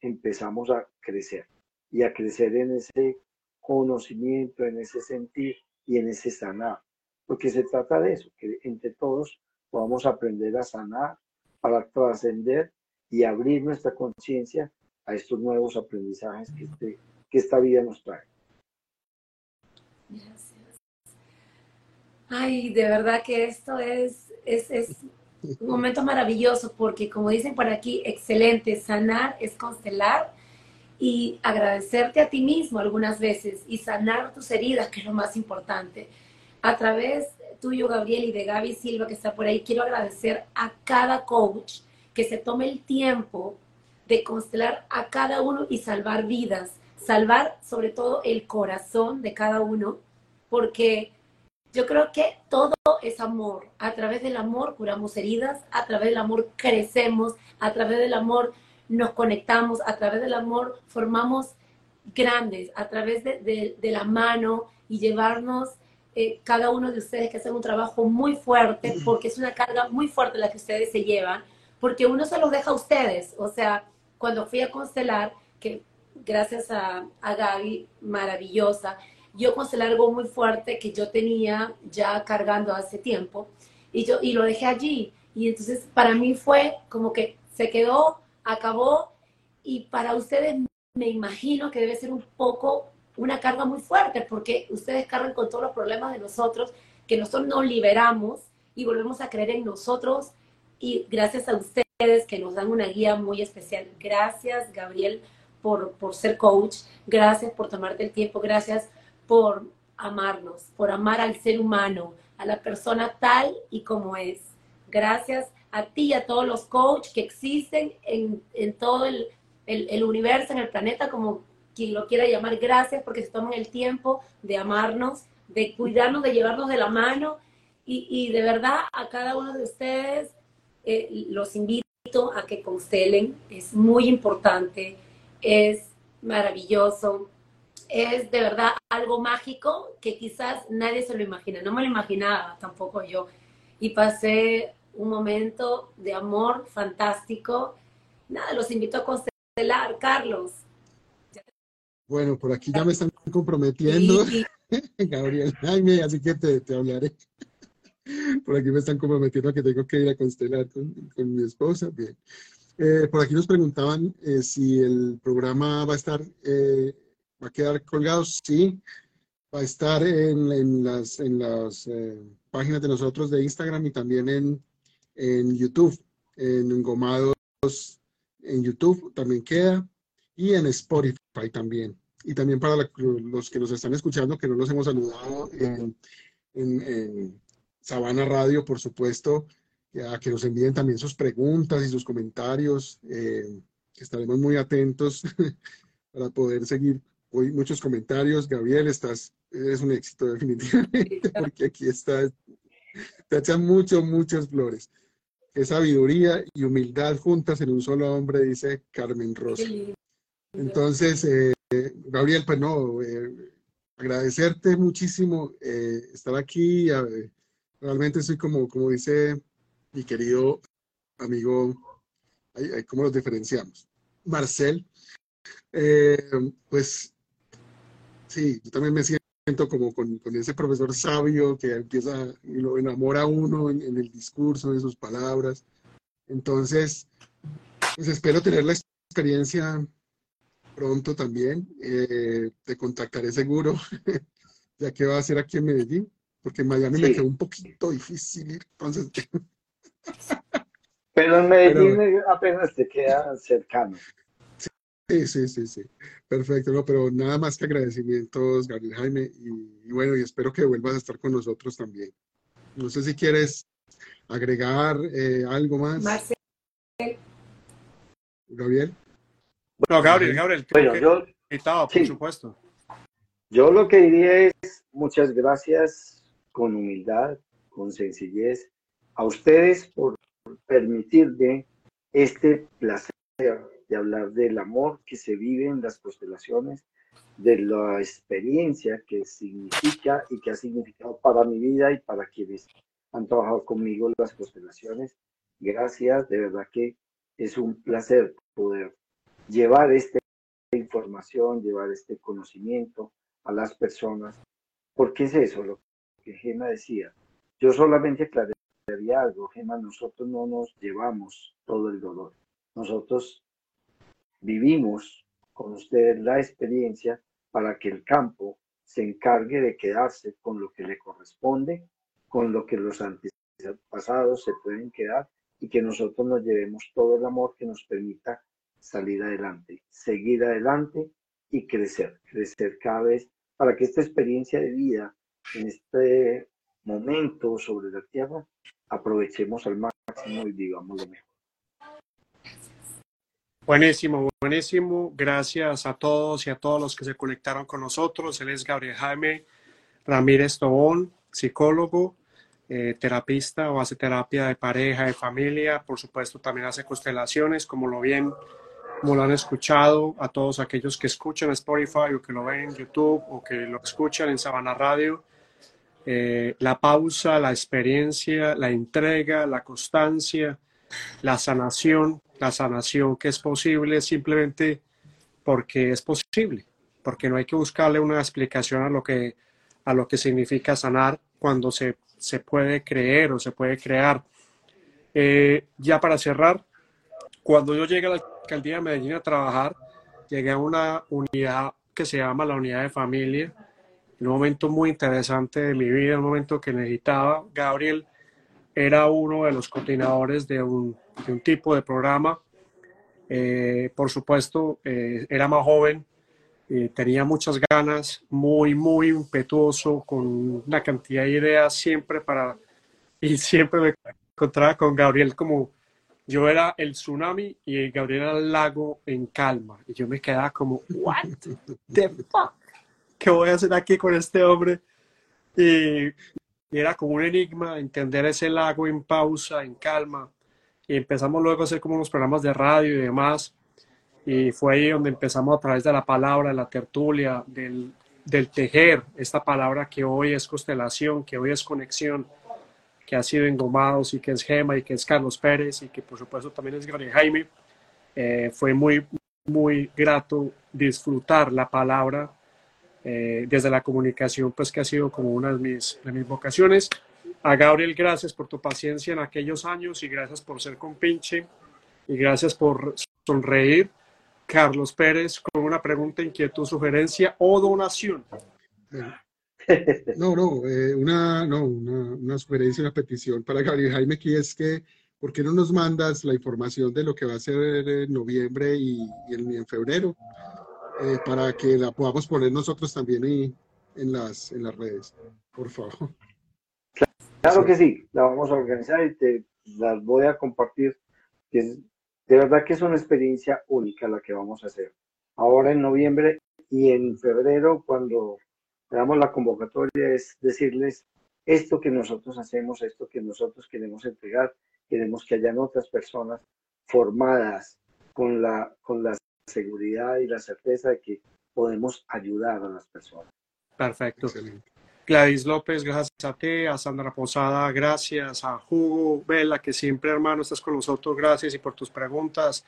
empezamos a crecer y a crecer en ese conocimiento, en ese sentir y en ese sanar. Porque se trata de eso, que entre todos podamos aprender a sanar para trascender y abrir nuestra conciencia a estos nuevos aprendizajes que, este, que esta vida nos trae. Gracias. Ay, de verdad que esto es, es, es un momento maravilloso porque como dicen por aquí, excelente, sanar es constelar y agradecerte a ti mismo algunas veces y sanar tus heridas, que es lo más importante. A través tuyo, Gabriel, y de Gaby Silva, que está por ahí, quiero agradecer a cada coach que se tome el tiempo de constelar a cada uno y salvar vidas, salvar sobre todo el corazón de cada uno, porque yo creo que todo es amor. A través del amor curamos heridas, a través del amor crecemos, a través del amor nos conectamos, a través del amor formamos grandes, a través de, la mano y llevarnos eh, cada uno de ustedes que hacen un trabajo muy fuerte, porque es una carga muy fuerte la que ustedes se llevan, porque uno se los deja a ustedes. O sea, cuando fui a constelar, que gracias a, Gaby, maravillosa, yo constelé algo muy fuerte que yo tenía ya cargando hace tiempo y, yo, y lo dejé allí. Y entonces para mí fue como que se quedó acabó y para ustedes me imagino que debe ser un poco una carga muy fuerte porque ustedes cargan con todos los problemas de nosotros, que nosotros nos liberamos y volvemos a creer en nosotros y gracias a ustedes que nos dan una guía muy especial. Gracias, Gabriel, por, por ser coach. Gracias por tomarte el tiempo. Gracias por amarnos, por amar al ser humano, a la persona tal y como es. Gracias a ti y a todos los coaches que existen en, en todo el, el, universo, en el planeta, como quien lo quiera llamar. Gracias porque se toman el tiempo de amarnos, de cuidarnos, de llevarnos de la mano. Y, y de verdad, a cada uno de ustedes eh, los invito a que constelen. Es muy importante, es maravilloso, es de verdad algo mágico que quizás nadie se lo imagina. No me lo imaginaba tampoco yo. Y pasé un momento de amor fantástico. Nada, los invito a constelar, Carlos. Bueno, por aquí ya me están comprometiendo, Gabriel Jaime, así que te, te, hablaré. Por aquí me están comprometiendo a que tengo que ir a constelar con, con mi esposa. Bien. Eh, por aquí nos preguntaban eh, si el programa va a estar, eh, va a quedar colgado. Sí, va a estar en, las, en las páginas de nosotros de Instagram y también en, en YouTube, en Engomados en YouTube también queda y en Spotify también. Y también para los que nos están escuchando, que no los hemos saludado en, Sabana Radio, por supuesto, a que nos envíen también sus preguntas y sus comentarios, eh, que estaremos muy atentos para poder seguir hoy muchos comentarios. Gabriel, estás, eres un éxito definitivamente, porque aquí está, te echan muchos, muchas flores es sabiduría y humildad juntas en un solo hombre, dice Carmen Rosa. Entonces, eh, Gabriel, pues no, eh, agradecerte muchísimo estar aquí. Realmente soy como, como dice mi querido amigo, ¿cómo los diferenciamos? Marcel. pues sí, yo también me siento como con, con, ese profesor sabio que empieza y lo enamora uno en, el discurso, en sus palabras. Entonces, pues espero tener la experiencia pronto también. Eh, te contactaré seguro, ya que va a ser aquí en Medellín, porque en Miami me quedó un poquito difícil ir. Entonces, Pero en Medellín apenas te queda cercano. Sí, sí, sí, sí. Perfecto, no, pero nada más que agradecimientos, Gabriel Jaime, y, bueno, y espero que vuelvas a estar con nosotros también. No sé si quieres agregar eh, algo más. Marcel. Gabriel. No, Gabriel, Gabriel. Bueno, yo, invitado, por supuesto. Yo lo que diría es muchas gracias con humildad, con sencillez a ustedes por permitirme este placer de hablar del amor que se vive en las constelaciones, de la experiencia que significa y que ha significado para mi vida y para quienes han trabajado conmigo las constelaciones. Gracias, de verdad que es un placer poder llevar esta información, llevar este conocimiento a las personas. Porque es eso lo que Gema decía. Yo solamente aclararía algo, Gema, nosotros no nos llevamos todo el dolor. Nosotros vivimos con ustedes la experiencia para que el campo se encargue de quedarse con lo que le corresponde, con lo que los antepasados se pueden quedar y que nosotros nos llevemos todo el amor que nos permita salir adelante, seguir adelante y crecer, crecer cada vez para que esta experiencia de vida en este momento sobre la tierra aprovechemos al máximo y digamos lo mejor. Buenísimo, buenísimo. Gracias a todos y a todos los que se conectaron con nosotros. Él es Gabriel Jaime Ramírez Tobón, psicólogo, eh, terapista o hace terapia de pareja, de familia. Por supuesto, también hace constelaciones, como lo bien, como lo han escuchado, a todos aquellos que escuchan Spotify o que lo ven en YouTube o que lo escuchan en Sabana Radio. Eh, la pausa, la experiencia, la entrega, la constancia, la sanación la sanación que es posible simplemente porque es posible, porque no hay que buscarle una explicación a lo que, a lo que significa sanar cuando se, se puede creer o se puede crear. Eh, ya para cerrar, cuando yo llegué a la alcaldía de Medellín a trabajar, llegué a una unidad que se llama la unidad de familia, un momento muy interesante de mi vida, un momento que necesitaba. Gabriel era uno de los coordinadores de un de un tipo de programa. Eh, por supuesto, eh, era más joven, eh, tenía muchas ganas, muy, muy impetuoso, con una cantidad de ideas siempre para... Y siempre me encontraba con Gabriel como yo era el tsunami y Gabriel era el lago en calma. Y yo me quedaba como, what the fuck? ¿Qué voy a hacer aquí con este hombre? Y, era como un enigma entender ese lago en pausa, en calma y empezamos luego a hacer como unos programas de radio y demás. Y fue ahí donde empezamos a través de la palabra, de la tertulia, del, del tejer, esta palabra que hoy es constelación, que hoy es conexión, que ha sido engomados y que es Gema y que es Carlos Pérez y que por supuesto también es Gabriel Jaime. Eh, fue muy, muy grato disfrutar la palabra eh, desde la comunicación, pues que ha sido como una de mis, de mis vocaciones. A Gabriel, gracias por tu paciencia en aquellos años y gracias por ser compinche y gracias por sonreír. Carlos Pérez con una pregunta, inquietud, sugerencia o donación. No, no, eh, una, no una, una, sugerencia, una petición para Gabriel Jaime, que es que, ¿por qué no nos mandas la información de lo que va a ser en noviembre y, en, febrero? Eh, para que la podamos poner nosotros también en, las, en las redes, por favor. Claro que sí, la vamos a organizar y te las voy a compartir. de verdad que es una experiencia única la que vamos a hacer. Ahora en noviembre y en febrero, cuando damos la convocatoria, es decirles esto que nosotros hacemos, esto que nosotros queremos entregar, queremos que hayan otras personas formadas con la, con la seguridad y la certeza de que podemos ayudar a las personas. Perfecto. Gladys López, gracias a ti, a Sandra Posada, gracias, a Hugo Vela, que siempre, hermano, estás con nosotros, gracias y por tus preguntas,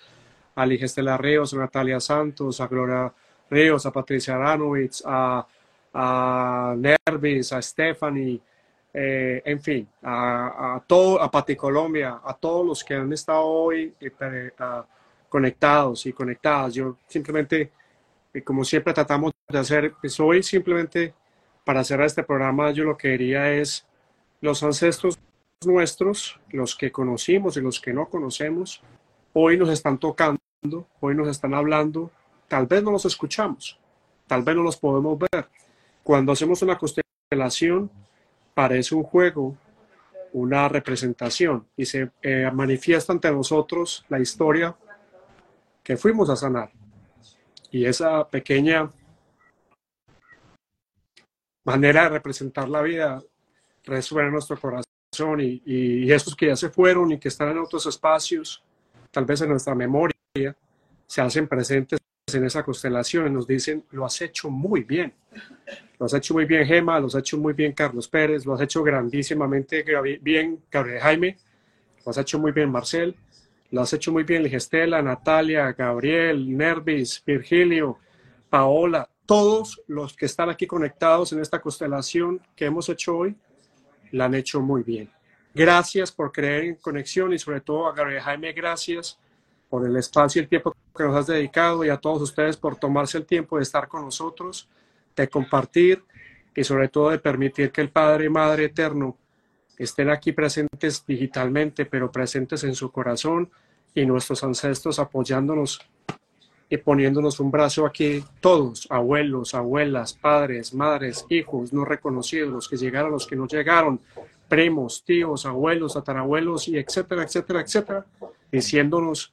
a Ligestela Ríos, a Natalia Santos, a Gloria Ríos, a Patricia Aranowitz, a, a Nervis, a Stephanie, eh, en fin, a, a, todo, a Pati Colombia, a todos los que han estado hoy eh, conectados y conectadas. Yo simplemente, eh, como siempre tratamos de hacer, pues hoy simplemente para cerrar este programa, yo lo que diría es los ancestros nuestros, los que conocimos y los que no conocemos, hoy nos están tocando, hoy nos están hablando, tal vez no los escuchamos, tal vez no los podemos ver. Cuando hacemos una constelación, parece un juego, una representación y se eh, manifiesta ante nosotros la historia que fuimos a sanar. Y esa pequeña manera de representar la vida resuena en nuestro corazón y, y, esos que ya se fueron y que están en otros espacios, tal vez en nuestra memoria, se hacen presentes en esa constelación y nos dicen, lo has hecho muy bien. Lo has hecho muy bien, Gema, lo has hecho muy bien, Carlos Pérez, lo has hecho grandísimamente bien, Gabriel Jaime, lo has hecho muy bien, Marcel, lo has hecho muy bien, Ligestela, Natalia, Gabriel, Nervis, Virgilio, Paola, todos los que están aquí conectados en esta constelación que hemos hecho hoy, la han hecho muy bien. Gracias por creer en conexión y sobre todo a Gabriel Jaime, gracias por el espacio y el tiempo que nos has dedicado y a todos ustedes por tomarse el tiempo de estar con nosotros, de compartir y sobre todo de permitir que el Padre y Madre Eterno estén aquí presentes digitalmente, pero presentes en su corazón y nuestros ancestros apoyándonos y poniéndonos un brazo aquí, todos, abuelos, abuelas, padres, madres, hijos no reconocidos, los que llegaron, los que no llegaron, primos, tíos, abuelos, tatarabuelos y etcétera, etcétera, etcétera, diciéndonos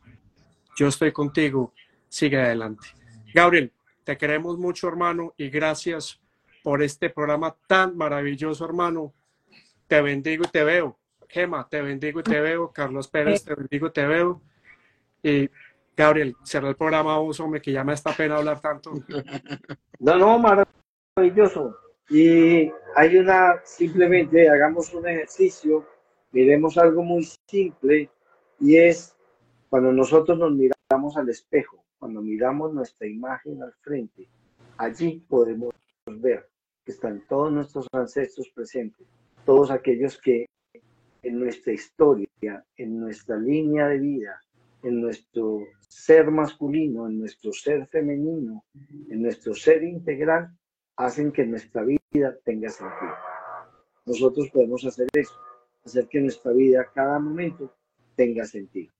yo estoy contigo, sigue adelante. Gabriel, te queremos mucho, hermano, y gracias por este programa tan maravilloso, hermano. Te bendigo y te veo. Gema, te bendigo y te veo. Carlos Pérez, te bendigo y te veo. Gabriel, cierra el programa vos, hombre, que ya me está pena hablar tanto. No, no, maravilloso. Y hay una, simplemente hagamos un ejercicio, miremos algo muy simple y es cuando nosotros nos miramos al espejo, cuando miramos nuestra imagen al frente, allí podemos ver que están todos nuestros ancestros presentes, todos aquellos que en nuestra historia, en nuestra línea de vida, en nuestro ser masculino, en nuestro ser femenino, en nuestro ser integral, hacen que nuestra vida tenga sentido. Nosotros podemos hacer eso, hacer que nuestra vida cada momento tenga sentido.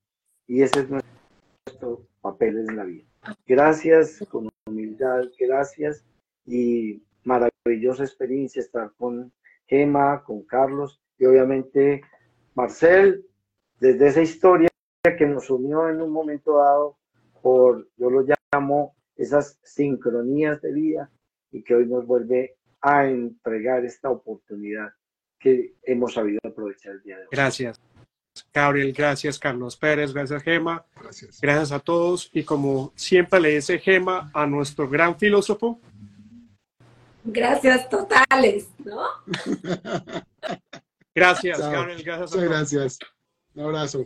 Y ese es nuestro papel en la vida. Gracias, con humildad, gracias y maravillosa experiencia estar con Gema, con Carlos y obviamente Marcel, desde esa historia que nos unió en un momento dado por, yo lo llamo, esas sincronías de vida y que hoy nos vuelve a entregar esta oportunidad que hemos sabido aprovechar el día de hoy. Gracias. Gabriel, gracias Carlos Pérez, gracias Gema, gracias. gracias a todos y como siempre le dice Gema a nuestro gran filósofo. Gracias totales, ¿no? gracias, Gabriel, gracias. Muchas gracias. Un abrazo.